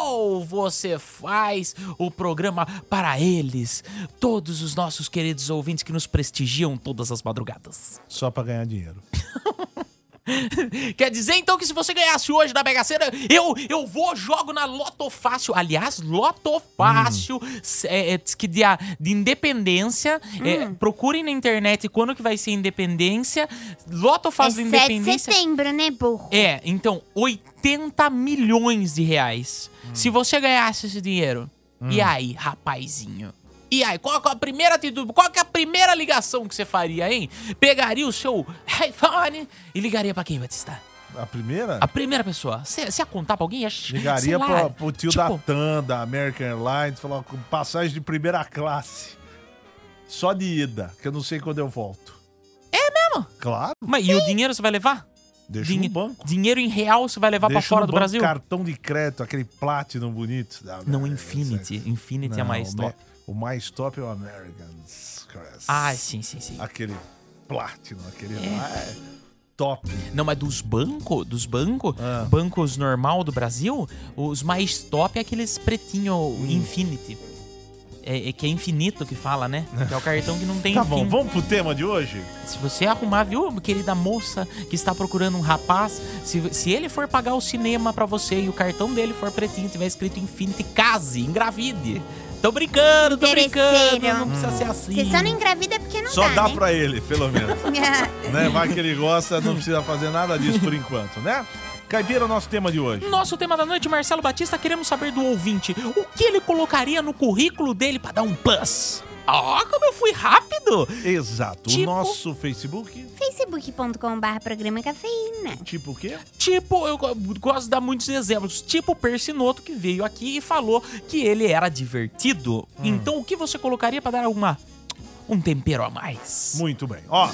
Ou você faz o programa para eles, todos os nossos queridos ouvintes que nos prestigiam todas as madrugadas? Só pra ganhar dinheiro. <laughs> <laughs> Quer dizer então que se você ganhasse hoje na Mega Sena, eu, eu vou, jogo na Loto Fácil. Aliás, Loto Fácil, é, é, que de, de independência. é, procurem na internet quando que vai ser independência. Loto É Fácil 7 de independência. setembro, né, burro? É, então, 80 milhões de reais. Se você ganhasse esse dinheiro, e aí, rapazinho? E aí, qual que é a primeira atitude? Qual que é a primeira ligação que você faria, hein? Pegaria o seu iPhone e ligaria pra quem, Batista? A primeira? A primeira pessoa. Você ia contar pra alguém? Ligaria lá, pro, pro tio tipo, da TAM, da American Airlines, falar com passagem de primeira classe. Só de ida, que eu não sei quando eu volto. É mesmo? Claro. Mas e o dinheiro você vai levar? Deixa Dinhe- no banco. Dinheiro em real você vai levar pra fora do Brasil? cartão de crédito, aquele Platinum bonito. Não, Infinity. Infinity é Não, mais o top. O mais top é o American Express. Ah, sim, sim, sim. Aquele Platinum, aquele lá é top. Não, mas dos bancos, dos bancos, Ah. bancos normal do Brasil, os mais top é aqueles pretinho Hum. Infinity. É, é que é infinito que fala, né? <laughs> Que é o cartão que não tem Tá fim. bom, vamos pro tema de hoje? Se você arrumar, viu, querida moça que está procurando um rapaz, se, se ele for pagar o cinema pra você e o cartão dele for pretinho, tiver escrito Infinity, case, engravide. Tô brincando, tô brincando, não precisa ser assim. Você só não engravida porque não Só dá, dá né? pra ele, pelo menos. <laughs> né? Vai que ele gosta, não precisa fazer nada disso por enquanto, né? Caipira, o nosso tema de hoje. Nosso tema da noite, Marcelo Batista, queremos saber do ouvinte o que ele colocaria no currículo dele pra dar um plus. Ó, como eu fui rápido! Exato. Tipo- O nosso Facebook, facebook.com.br programa cafeína. tipo o quê? Tipo, eu go- gosto de dar muitos exemplos. Tipo o Persinoto que veio aqui e falou que ele era divertido. Então, o que você colocaria pra dar alguma um tempero a mais? Muito bem. Ó,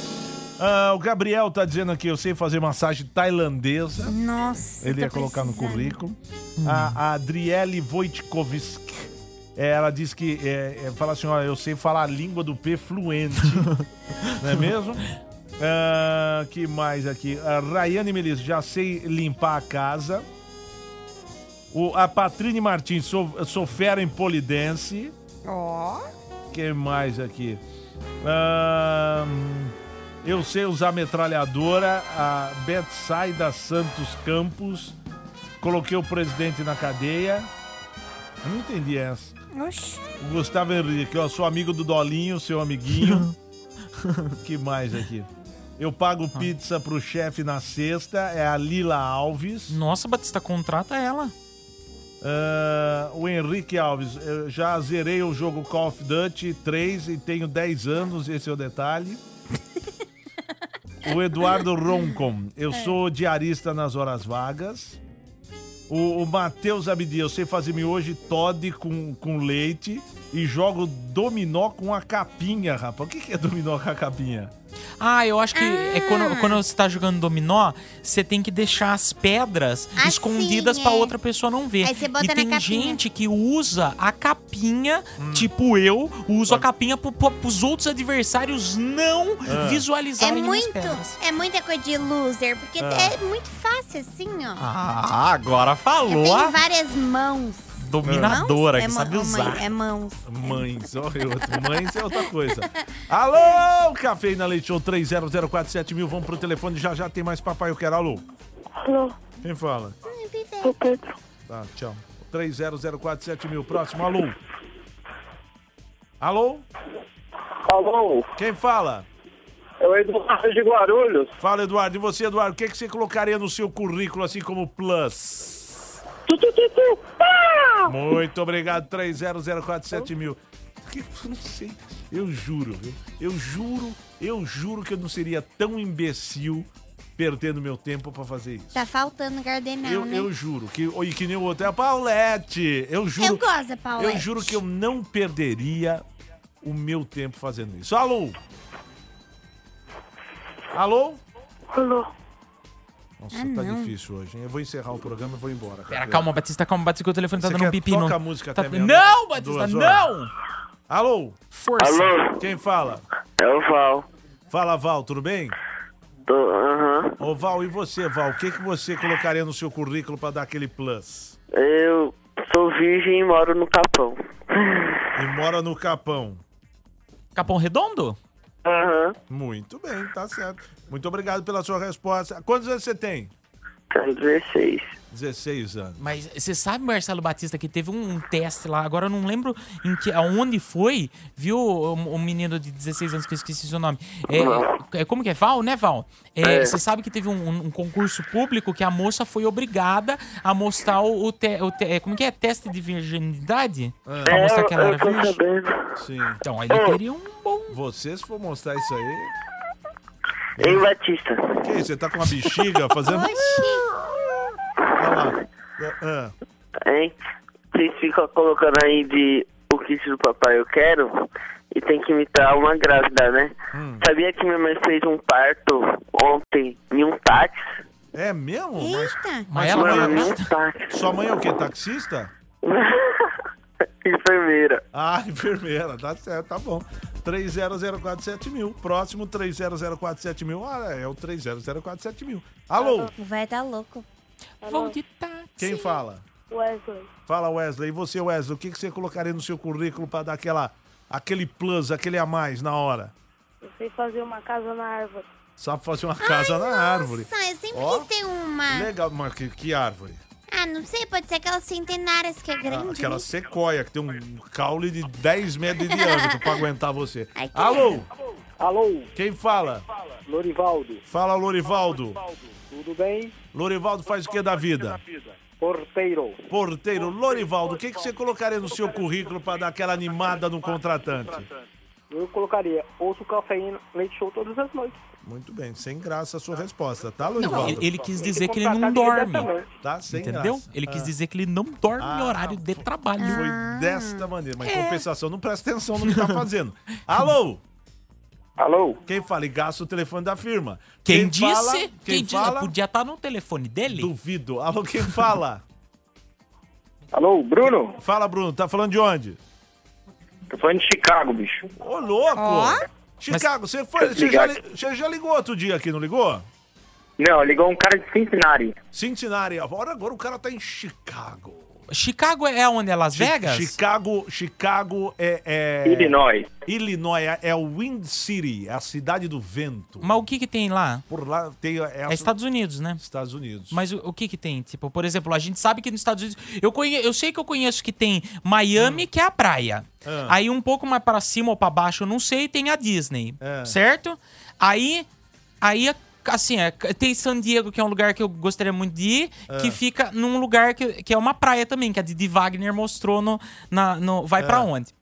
ah, o Gabriel tá dizendo aqui, eu sei fazer massagem tailandesa. Nossa. Ele ia colocar no precisando. currículo. A, a Adriele Wojtkowisk, é, ela diz que, é, é, fala assim, olha, eu sei falar a língua do P fluente. <laughs> não é mesmo? Ah, que mais aqui? A Rayane Melissa, já sei limpar a casa. O, a Patrine Martins, sou, sou fera em polidense. Ó. que mais aqui? Ahn, eu sei usar metralhadora. A Betsaida Santos Campos. Coloquei o presidente na cadeia. Eu não entendi essa. Oxi. O Gustavo Henrique, eu sou amigo do Dolinho, seu amiguinho. <laughs> que mais aqui? Eu pago pizza pro chefe na sexta. É a Lila Alves. Nossa, Batista, contrata ela. Ah, o Henrique Alves, eu já zerei o jogo Call of Duty 3 e tenho 10 anos, esse é o detalhe. <laughs> o Eduardo Roncom, eu sou diarista nas horas vagas. O, o Matheus Abdi, eu sei fazer miojo Todd com, com leite e jogo dominó com a capinha, rapaz. O que, que é dominó com a capinha? Ah, eu acho que é quando, quando você tá jogando dominó, você tem que deixar as pedras Assim, escondidas pra é. outra pessoa não ver. Aí você bota e na tem capinha. gente que usa a capinha, Hum. tipo eu, uso a capinha pro, pro, pros outros adversários não Ah. É visualizarem as muito, pedras. é muita coisa de loser, porque Ah. é muito fácil assim, ó. Ah, agora Eu falou tenho a várias mãos. Dominadora Mãos? que é sabe usar. mãe- É mãos. Mães, ó, é outro. Mães é outra coisa. Alô, Cafeína Leite Show 30047000. Vamos pro telefone, já já tem mais papai, eu quero. Alô. Alô, Quem fala? o Pedro. Tá, tchau. 30047000. Próximo, alô. Alô? Alô? Quem fala? É o Eduardo de Guarulhos. Fala, Eduardo. E você, Eduardo, o que, que você colocaria no seu currículo assim como plus? Muito obrigado, 30047000. Que- eu Não sei, eu juro, viu? Eu juro, eu juro que eu não seria tão imbecil perdendo meu tempo pra fazer isso. Tá faltando cardenal, Eu, né? eu juro que. E que nem o outro é a Paulette. Eu juro. Eu gosto da Paulette. Eu juro que eu não perderia o meu tempo fazendo isso. Alô? Alô? Alô? Nossa, Ah, tá não. difícil hoje, hein? Eu vou encerrar o programa e vou embora. Pera, calma, Batista, calma, Batista, que o telefone tá Você dando um pepino. toca a música tá... até Não, Batista, não! Alô? Força. Alô? Quem fala? É o Val. Fala, Val, tudo bem? Tô, aham. Ô, Val, e você, Val? O que, que você colocaria no seu currículo pra dar aquele plus? Eu sou virgem e moro no Capão. E mora no Capão. Capão Redondo? Aham. Muito bem, tá certo. Muito obrigado pela sua resposta. Quantos anos você tem? Tenho 16. 16 anos. Mas você sabe, Marcelo Batista, que teve um, um teste lá, agora eu não lembro em que, aonde foi, viu o, o menino de 16 anos, que eu esqueci seu nome. É, é, como que é? Val, né, Val? É, É. Você sabe que teve um, um concurso público que a moça foi obrigada a mostrar o, o, te- o te- é, como que é? Teste de virginidade? Pra É, mostrar que ela eu era virgem. Sim. Então, ele teria um bom... Você, se for mostrar isso aí... Ei, Batista. Que isso? Você tá com uma bexiga fazendo... Ah, Hein? Vocês ficam colocando aí de o kit do papai eu quero e tem que imitar uma grávida, né? Hum. Sabia que minha mãe fez um parto ontem em um táxi? É mesmo? Mas, Mas sua ela mãe é- é táxi. Sua mãe é o quê? Taxista? <laughs> Enfermeira. Ah, <laughs> enfermeira, tá certo, tá bom. 30047000. Próximo 30047000. Ah, é o 30047000. Alô? Vai tá louco. Vou de Quem fala? Wesley. Fala, Wesley. E você, Wesley, o que, que você colocaria no seu currículo pra dar aquela, aquele plus, aquele a mais na hora? Eu sei fazer uma casa na árvore. Sabe fazer uma casa na árvore. Nossa, eu sempre Ó, quis ter uma. Legal, mas que, que árvore? Ah, não sei, pode ser aquelas centenárias que é grande. Ah, aquela né? sequoia que tem um caule de 10 metros de diâmetro pra aguentar você. Ai, que Alô? Alô? Quem fala? Lorivaldo. Fala, Lorivaldo. Tudo bem? Lorivaldo faz o que da vida? Porteiro. Porteiro. Lorivaldo, o que, que você colocaria no seu currículo pra dar aquela animada no contratante? Eu colocaria ouço cafeína, leite show todas as noites. Muito bem, sem graça a sua resposta, tá, Não, Lorivaldo? ele, ele quis dizer que ele não dorme. Tá, sem Entendeu? graça. Ele quis Ah. dizer que ele não dorme Ah, horário de trabalho. Foi desta maneira, mas em É. compensação, não presta atenção no que tá fazendo. Alô? Alô? Quem fala e gasta o telefone da firma? Quem, disse? fala- quem quem disse? fala? Podia estar no telefone dele? Duvido. Alô, quem fala? <laughs> Alô, Bruno? Fala, Bruno. Tá falando de onde? Tô falando de Chicago, bicho. Ô, louco! Ó. Chicago, você, foi, você, já, você já ligou outro dia aqui, não ligou? Não, ligou um cara de Cincinnati. Cincinnati. Agora, agora o cara tá em Chicago. Chicago é onde? É Las Chi- Vegas? Chicago, Chicago é, é- Illinois. Illinois é, é o Wind City, é a cidade do vento. Mas o que que tem lá? Por lá tem é, É Estados Unidos, né? Estados Unidos. Mas o, o que que tem? Tipo, por exemplo, a gente sabe que nos Estados Unidos... Eu, conhe, eu sei que eu conheço que tem Miami, que é a praia. Ah. Aí um pouco mais para cima ou para baixo, eu não sei, tem a Disney. É. Certo? Aí... Aí... Assim, é, tem San Diego, que é um lugar que eu gostaria muito de ir, É. que fica num lugar que, que é uma praia também, que a Didi Wagner mostrou no... Na, no vai É. pra onde?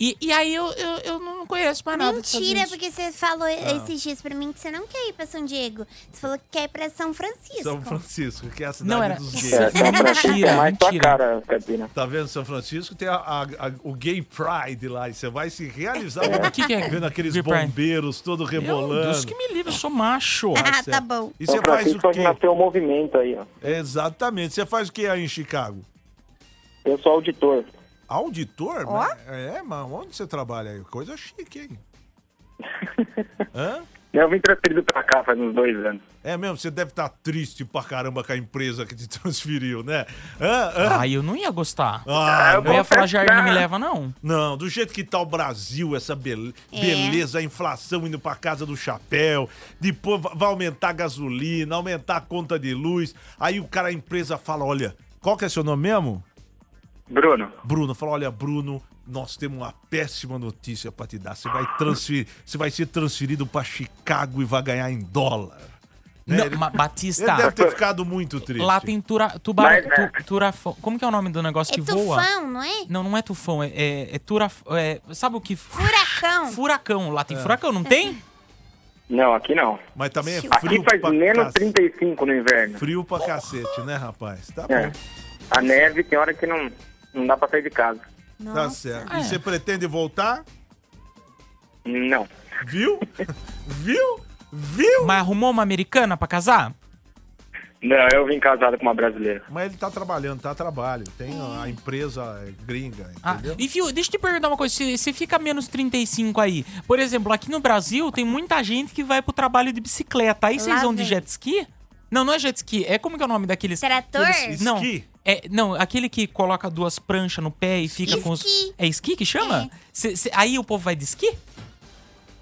E, e aí eu, eu, eu não conheço mais nada. Mentira, porque você falou Ah. esses dias pra mim que você não quer ir pra São Diego. Você falou que quer ir pra São Francisco. São Francisco, que é a cidade Não, era- dos gays. é mais tua mentira. cara. Tá vendo São Francisco? Tem a- a- a- o Gay Pride lá, e você vai se realizar O que que é vendo aqueles Gay Pride? bombeiros todo Meu rebolando. Deus que me livre, eu sou macho. Ah, certo. tá bom. E São você faz o quê? nasceu o movimento aí, ó. Exatamente. Você faz o que aí em Chicago? Eu sou auditor. Auditor? Ó. É, mas onde você trabalha aí? Coisa chique, hein? <laughs> Hã? Eu vim transferido pra cá faz uns dois anos. É mesmo, você deve estar triste pra caramba com a empresa que te <laughs> transferiu, né? Hã? Hã? Ai, eu não ia gostar. Ah, eu ia falar, Jair, não me leva, não. Não, do jeito que tá o Brasil, essa bele- É. beleza, a inflação indo pra casa do chapéu, depois va- vai aumentar a gasolina, aumentar a conta de luz. Aí o cara, a empresa fala: olha, qual que é seu nome mesmo? Bruno. Bruno, fala: olha, Bruno, nós temos uma péssima notícia pra te dar. Você vai transferir, você vai ser transferido pra Chicago e vai ganhar em dólar. Né? Não, Ele- ma- Ele Batista, deve ter ficado muito triste. lá tem tura, tubarão, Mas, tu, turafão. Como que é o nome do negócio É que voa? tufão, não é? Não, não é tufão, é, é, é turaf... É, sabe o que... Furacão. <laughs> Furacão, lá tem furacão, não tem? Não, aqui não. Mas também é Aqui frio faz pra menos cacete. 35 no inverno. Frio pra cacete, né, rapaz? Tá É. bom. A neve tem hora que não, não dá pra sair de casa. Tá certo. É. E você pretende voltar? Não. Viu? <laughs> Viu? Viu? Mas arrumou uma americana pra casar? Não, eu vim casado com uma brasileira. Mas ele tá trabalhando, tá a trabalho. Tem a empresa gringa, Ah, entendeu? e viu, deixa eu te perguntar uma coisa, se, se fica menos 35 aí, por exemplo, aqui no Brasil tem muita gente que vai pro trabalho de bicicleta, aí vocês Lá vão de vem. jet ski? Não, não é jet ski, é como que é o nome daqueles... Trator? aqueles- Não, Esqui? É, não, aquele que coloca duas pranchas no pé e fica com os... Esqui. É esqui que chama? Cê- cê- aí o povo vai de esqui?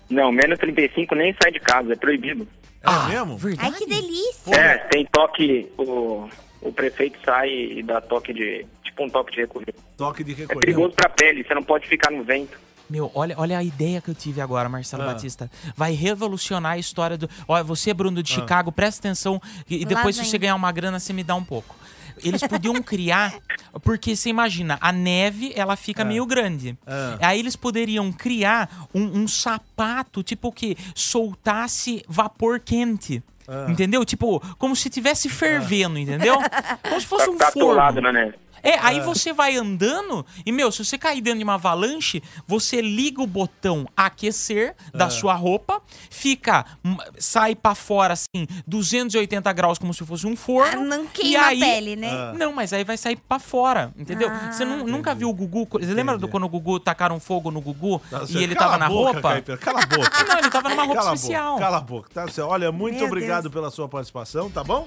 Não, menos 35 nem sai de casa, é proibido. É mesmo? Ai, que delícia. É, tem toque, o, o prefeito sai e dá toque de. tipo um toque de recolher. Toque de É recolher. perigoso pra pele, você não pode ficar no vento. Meu, olha, olha a ideia que eu tive agora, Marcelo Ah. Batista. Vai revolucionar a história do. Olha, você, Bruno de Ah. Chicago, presta atenção. E, e depois, se você ganhar uma grana, você me dá um pouco. Eles podiam criar. Porque você imagina, a neve ela fica meio grande. Ah. Aí eles poderiam criar um, um sapato, tipo que soltasse vapor quente. Ah. Entendeu? Tipo, como se tivesse fervendo, entendeu? Como se fosse Tá, um tá forno. atolado na neve. É, aí Ah. você vai andando e, meu, se você cair dentro de uma avalanche, você liga o botão aquecer da sua roupa, fica, hum, sai pra fora, assim, 280 graus, como se fosse um forno. Ah, não e queima a aí- pele, né? Ah. Não, mas aí vai sair pra fora, entendeu? Ah. Você nu- nunca viu o Gugu? Você lembra do quando o Gugu tacaram fogo no Gugu Tá e ele tava a na boca, roupa? Caipira, Cala a boca. <laughs> Não, ele tava numa roupa Cala a especial. boca, cala a boca, tá. Olha, muito Meu obrigado Deus. pela sua participação, tá bom?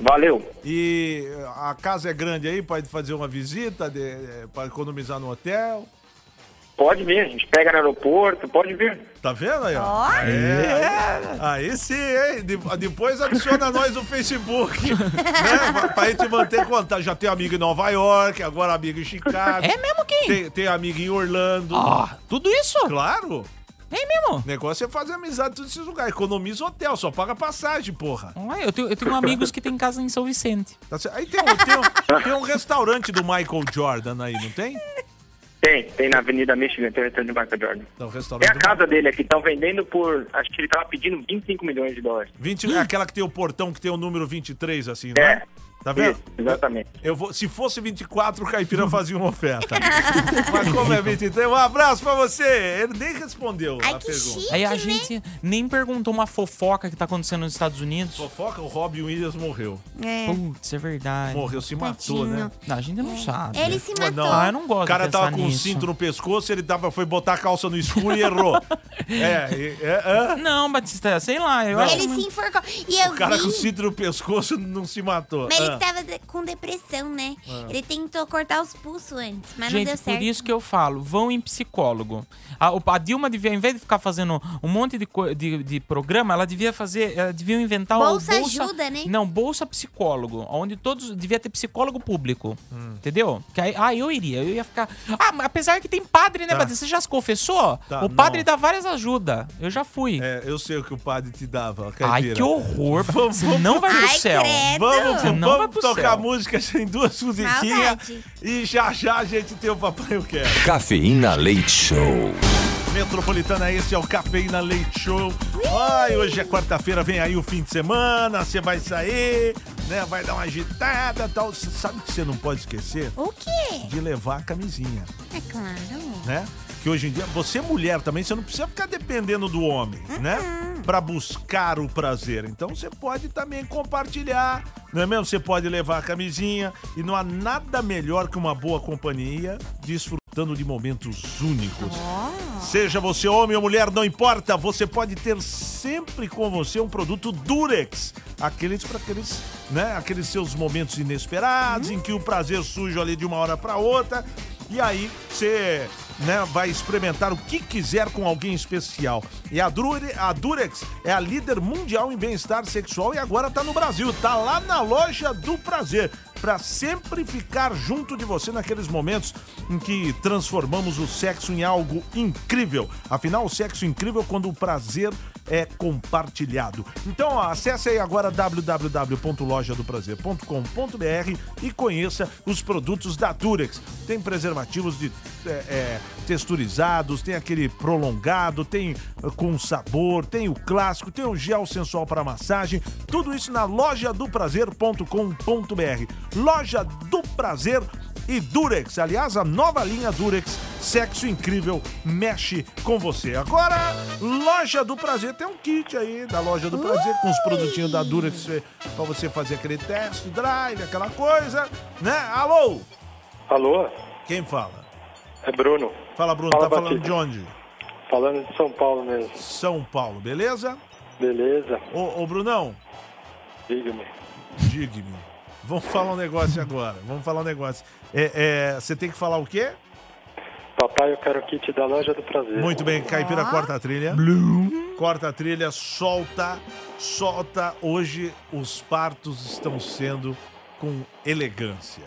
Valeu. E a casa é grande aí, pode fazer uma visita de, eh, para economizar no hotel. Pode vir, a gente pega no aeroporto, pode vir. Tá vendo aí, ó? Ó. É, aí sim, hein? De- depois adiciona <laughs> nós no Facebook, né? Pra- Pra gente manter contato. Já tem amigo em Nova York, agora amigo em Chicago. É mesmo quem? Tem, tem amigo em Orlando. Ah, tudo isso? Claro. É mesmo? O negócio é fazer amizade em todos esses lugares. Economiza hotel, só paga passagem, porra. Olha, eu tenho, eu tenho amigos que têm casa em São Vicente. Tá certo? Aí tem um, tem, um, tem um restaurante do Michael Jordan aí, não tem? Tem, tem na Avenida Michigan, tem o restaurante de Michael Jordan. Então, o É restaurante a do- casa dele aqui, estão vendendo por. Acho que ele tava pedindo 25 milhões de dólares. 20, é aquela que tem o portão que tem o número 23, assim, não é? É. Tá vendo? Isso, exatamente. Eu vou, se fosse 24, o Caipira <laughs> fazia uma oferta. Mas como é 23, um abraço pra você. Ele nem respondeu Ai, a que pergunta. chique, Aí a né? gente nem perguntou uma fofoca que tá acontecendo nos Estados Unidos. Fofoca, o Robin Williams morreu. É. Putz, é verdade. Morreu, se matou, Tadinho. né? Não, a gente não sabe. Ele se matou. Ah, eu não gosto O cara tava com um cinto no pescoço, ele tava, foi botar a calça no escuro e errou. <laughs> é, é, é. Não, Batista, sei lá. Eu Não. acho Ele muito- se enforcou. E eu O cara vi... com o cinto no pescoço não se matou. Mas ele Ah. tava de- com depressão, né? Ah. Ele tentou cortar os pulsos antes, mas não Gente, deu certo. por isso que eu falo, vão em psicólogo. A, o- a Dilma devia, ao invés de ficar fazendo um monte de, co- de, de programa, ela devia fazer, ela devia inventar Bolsa o bolsa ajuda, né? Não, bolsa psicólogo, onde todos devia ter psicólogo público, Hum. entendeu? Que aí, ah, eu iria, eu ia ficar. Ah, mas apesar que tem padre, né, Tá. Batista? Você já se confessou? Tá, o padre não. dá várias ajudas. Eu já fui. É, eu sei o que o padre te dava, Ai, Caipira. que horror. <laughs> Vamos- Você não vai pro Ai, céu. credo. Vamos, não vai vamos pro tocar céu. música <laughs> sem duas musiquinhas e já já a gente tem o Papai Eu Quero. Cafeína Leite Show. Metropolitana, esse é o Cafeína Leite Show. Ai, hoje é quarta-feira, vem aí o fim de semana, você vai sair, né? Vai dar uma agitada e tal. Você sabe que você não pode esquecer O quê? de levar a camisinha, É claro. né? Que hoje em dia, você mulher também, você não precisa ficar dependendo do homem, né? Pra buscar o prazer. Então você pode também compartilhar, não é mesmo? Você pode levar a camisinha e não há nada melhor que uma boa companhia desfrutando de momentos únicos. Seja você homem ou mulher, não importa, você pode ter sempre com você um produto Durex. Aqueles para aqueles, né, aqueles seus momentos inesperados em que o prazer surge ali de uma hora para outra. E aí você né, vai experimentar o que quiser com alguém especial. E a, Dure, a Durex é a líder mundial em bem-estar sexual e agora tá no Brasil, tá lá na loja do prazer. Pra sempre ficar junto de você naqueles momentos em que transformamos o sexo em algo incrível. Afinal, o sexo incrível é quando o prazer é compartilhado. Então, ó, acesse aí agora www.lojadoprazer.com.br e conheça os produtos da Durex. Tem preservativos de é, é, texturizados, tem aquele prolongado, tem eh, com sabor, tem o clássico, tem o gel sensual para massagem, tudo isso na lojadoprazer.com.br. Loja do Prazer e Durex. Aliás, a nova linha Durex, sexo incrível, mexe com você. Agora, Loja do Prazer tem um kit aí da Loja do Prazer com os produtinhos da Durex pra você fazer aquele teste, drive, aquela coisa, né? Alô? Alô? Quem fala? É Bruno. Fala, Bruno, Fala, tá falando Batista. de onde? Falando de São Paulo mesmo. São Paulo, beleza? Beleza. Ô, ô Brunão, Diga-me. diga-me. Vamos falar um negócio agora. Vamos falar um negócio. É, é, você tem que falar o quê? Papai, eu quero o kit da loja do prazer. Muito bem, Caipira, corta a trilha. Corta a trilha, solta, solta. Hoje os partos estão sendo com elegância.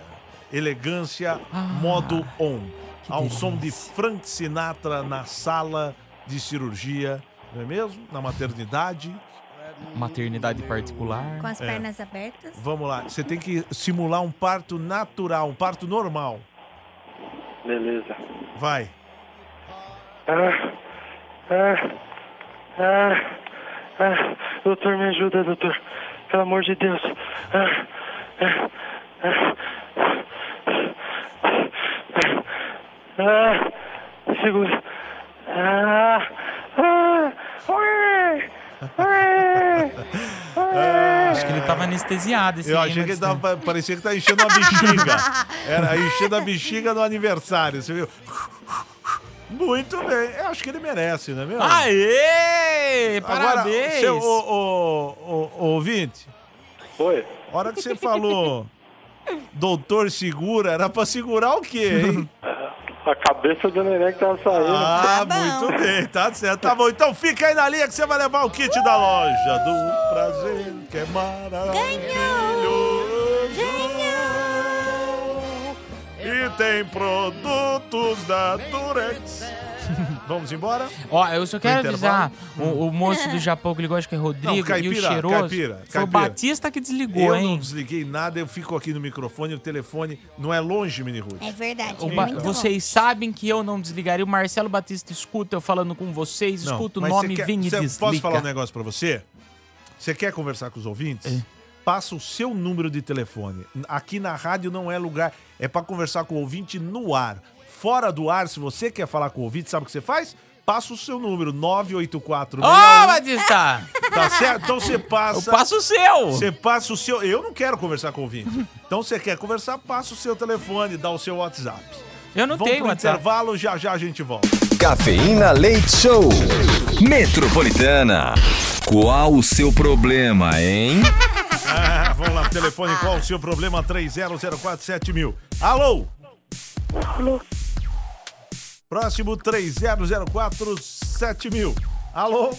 Elegância, modo on. Ao som de Frank Sinatra na sala de cirurgia, não é mesmo? Na maternidade. Maternidade particular. Com as É. pernas abertas. Vamos lá, você tem que simular um parto natural, um parto normal. Beleza. Vai. Ah, ah, ah, ah. Doutor, me ajuda, doutor. Pelo amor de Deus. Ah, ah, ah. Ah, segura. Ah, ah, ui, <laughs> ui. Acho que ele tava anestesiado esse Eu aí, achei que mas- ele tava, parecia que tá enchendo a bexiga. <laughs> Era enchendo a bexiga no aniversário, você viu? Muito bem, eu acho que ele merece, não é mesmo? Aê! Agora, Parabéns! seu, ô, ô, ô, ô, ouvinte. Oi. hora que você falou doutor segura, era pra segurar o quê, hein? <laughs> A cabeça do neném que tava saindo. Ah, muito bem, tá certo. Tá bom, então fica aí na linha que você vai levar o kit da loja do prazer, que é maravilhoso. E tem produtos da Durex. Vamos embora? Ó, eu só quero avisar o, o moço do Japão que ligou, acho que é Rodrigo, Não, e o caipira, cheiroso. caipira, Foi o caipira. Batista que desligou, Eu hein? não desliguei nada, eu fico aqui no microfone, o telefone não é longe, Mini Ruth. É verdade. O é muito bom. vocês sabem que eu não desligaria. O Marcelo Batista escuta eu falando com vocês, Não, escuta o mas nome você e quer- vem e desliga. Posso falar um negócio pra você? Você quer conversar com os ouvintes? É. Passa o seu número de telefone. Aqui na rádio não é lugar, é pra conversar com o ouvinte no ar. Fora do ar, se você quer falar com o ouvinte, sabe o que você faz? Passa o seu número, 984 Ô, Batista! <laughs> Tá certo? Então você passa. Eu passo o seu! Você passa o seu. Eu não quero conversar com o ouvinte. Então você quer conversar, passa o seu telefone, dá o seu WhatsApp. Eu não Vamos tenho pro WhatsApp. intervalo, já já a gente volta. Cafeína Leite Show. Metropolitana. Qual o seu problema, hein? Ah, vamos lá, telefone, qual o seu problema? 30047000. Alô? Alô? Próximo 30047000. Alô? Oi,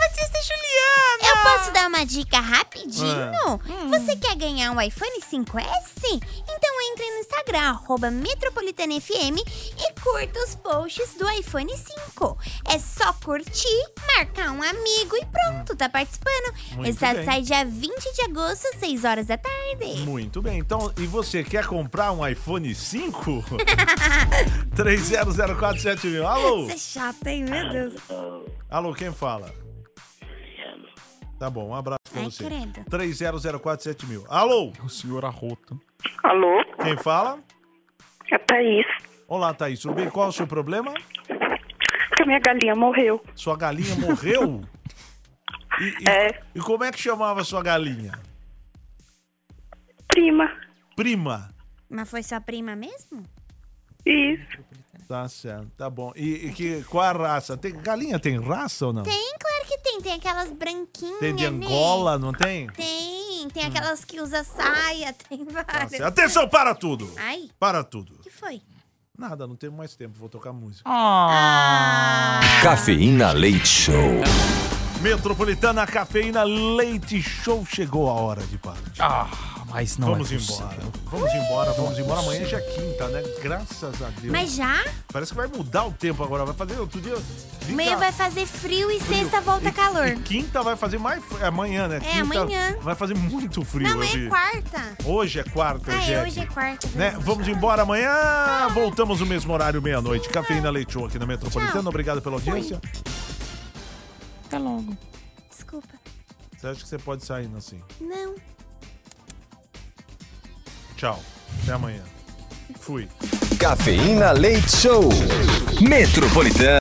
Batista Juliana! Eu posso dar uma dica rapidinho? Você quer ganhar um iPhone 5S? Então entre no Instagram, arroba Metropolitana FM e curta os posts do iPhone 5. É só curtir, marcar um amigo e pronto, tá participando. Muito bem. sai dia 20 de agosto, 6 horas da tarde. Muito bem, então, e você quer comprar um iPhone 5? 30047000. <laughs> Alô? Você é chato, hein? Meu Deus. Alô, quem fala? Tá bom, um abraço pra Ai, você. credo. 30047000. Alô? O senhor Arroto. Alô? Quem fala? É a Thaís. Olá, Thaís. Tudo bem? Qual é o seu problema? Que a minha galinha morreu. Sua galinha morreu? <laughs> E, e- É. e como é que chamava sua galinha? Prima. Prima. Mas foi sua prima mesmo? Isso. Tá certo, tá bom. E, e que, qual a raça? Tem, galinha tem raça ou não? Tem, claro que tem. Tem aquelas branquinhas, Tem de né? Angola, não tem? Tem, tem aquelas que usa saia, <laughs> tem Tá várias. certo. Atenção, para tudo! Ai, Para tudo. o que foi? Nada, não tenho mais tempo, vou tocar música. Ah. Cafeína Leite Show. Metropolitana Cafeína Leite Show chegou a hora de partir. Ah, mas não vamos é embora. Vamos embora, vamos embora. Amanhã já é quinta, né? Graças a Deus. Mas já? Parece que vai mudar o tempo agora. Vai fazer outro dia. Amanhã vai fazer frio e sexta volta calor. E quinta vai fazer mais. frio. É amanhã, né? É, Quinta amanhã. Vai fazer muito frio. Não, amanhã eu vi. é quarta. Hoje é quarta, Ah, é, hoje é quarta. Né? Vamos embora amanhã. Voltamos no mesmo horário, meia-noite. Cafeína Leite Show aqui na Metropolitana. Tchau. Obrigado pela audiência. Até logo. Desculpa. Você acha que você pode sair assim? Não. Tchau. Até amanhã. Fui. Cafeína Leite Show. Metropolitana.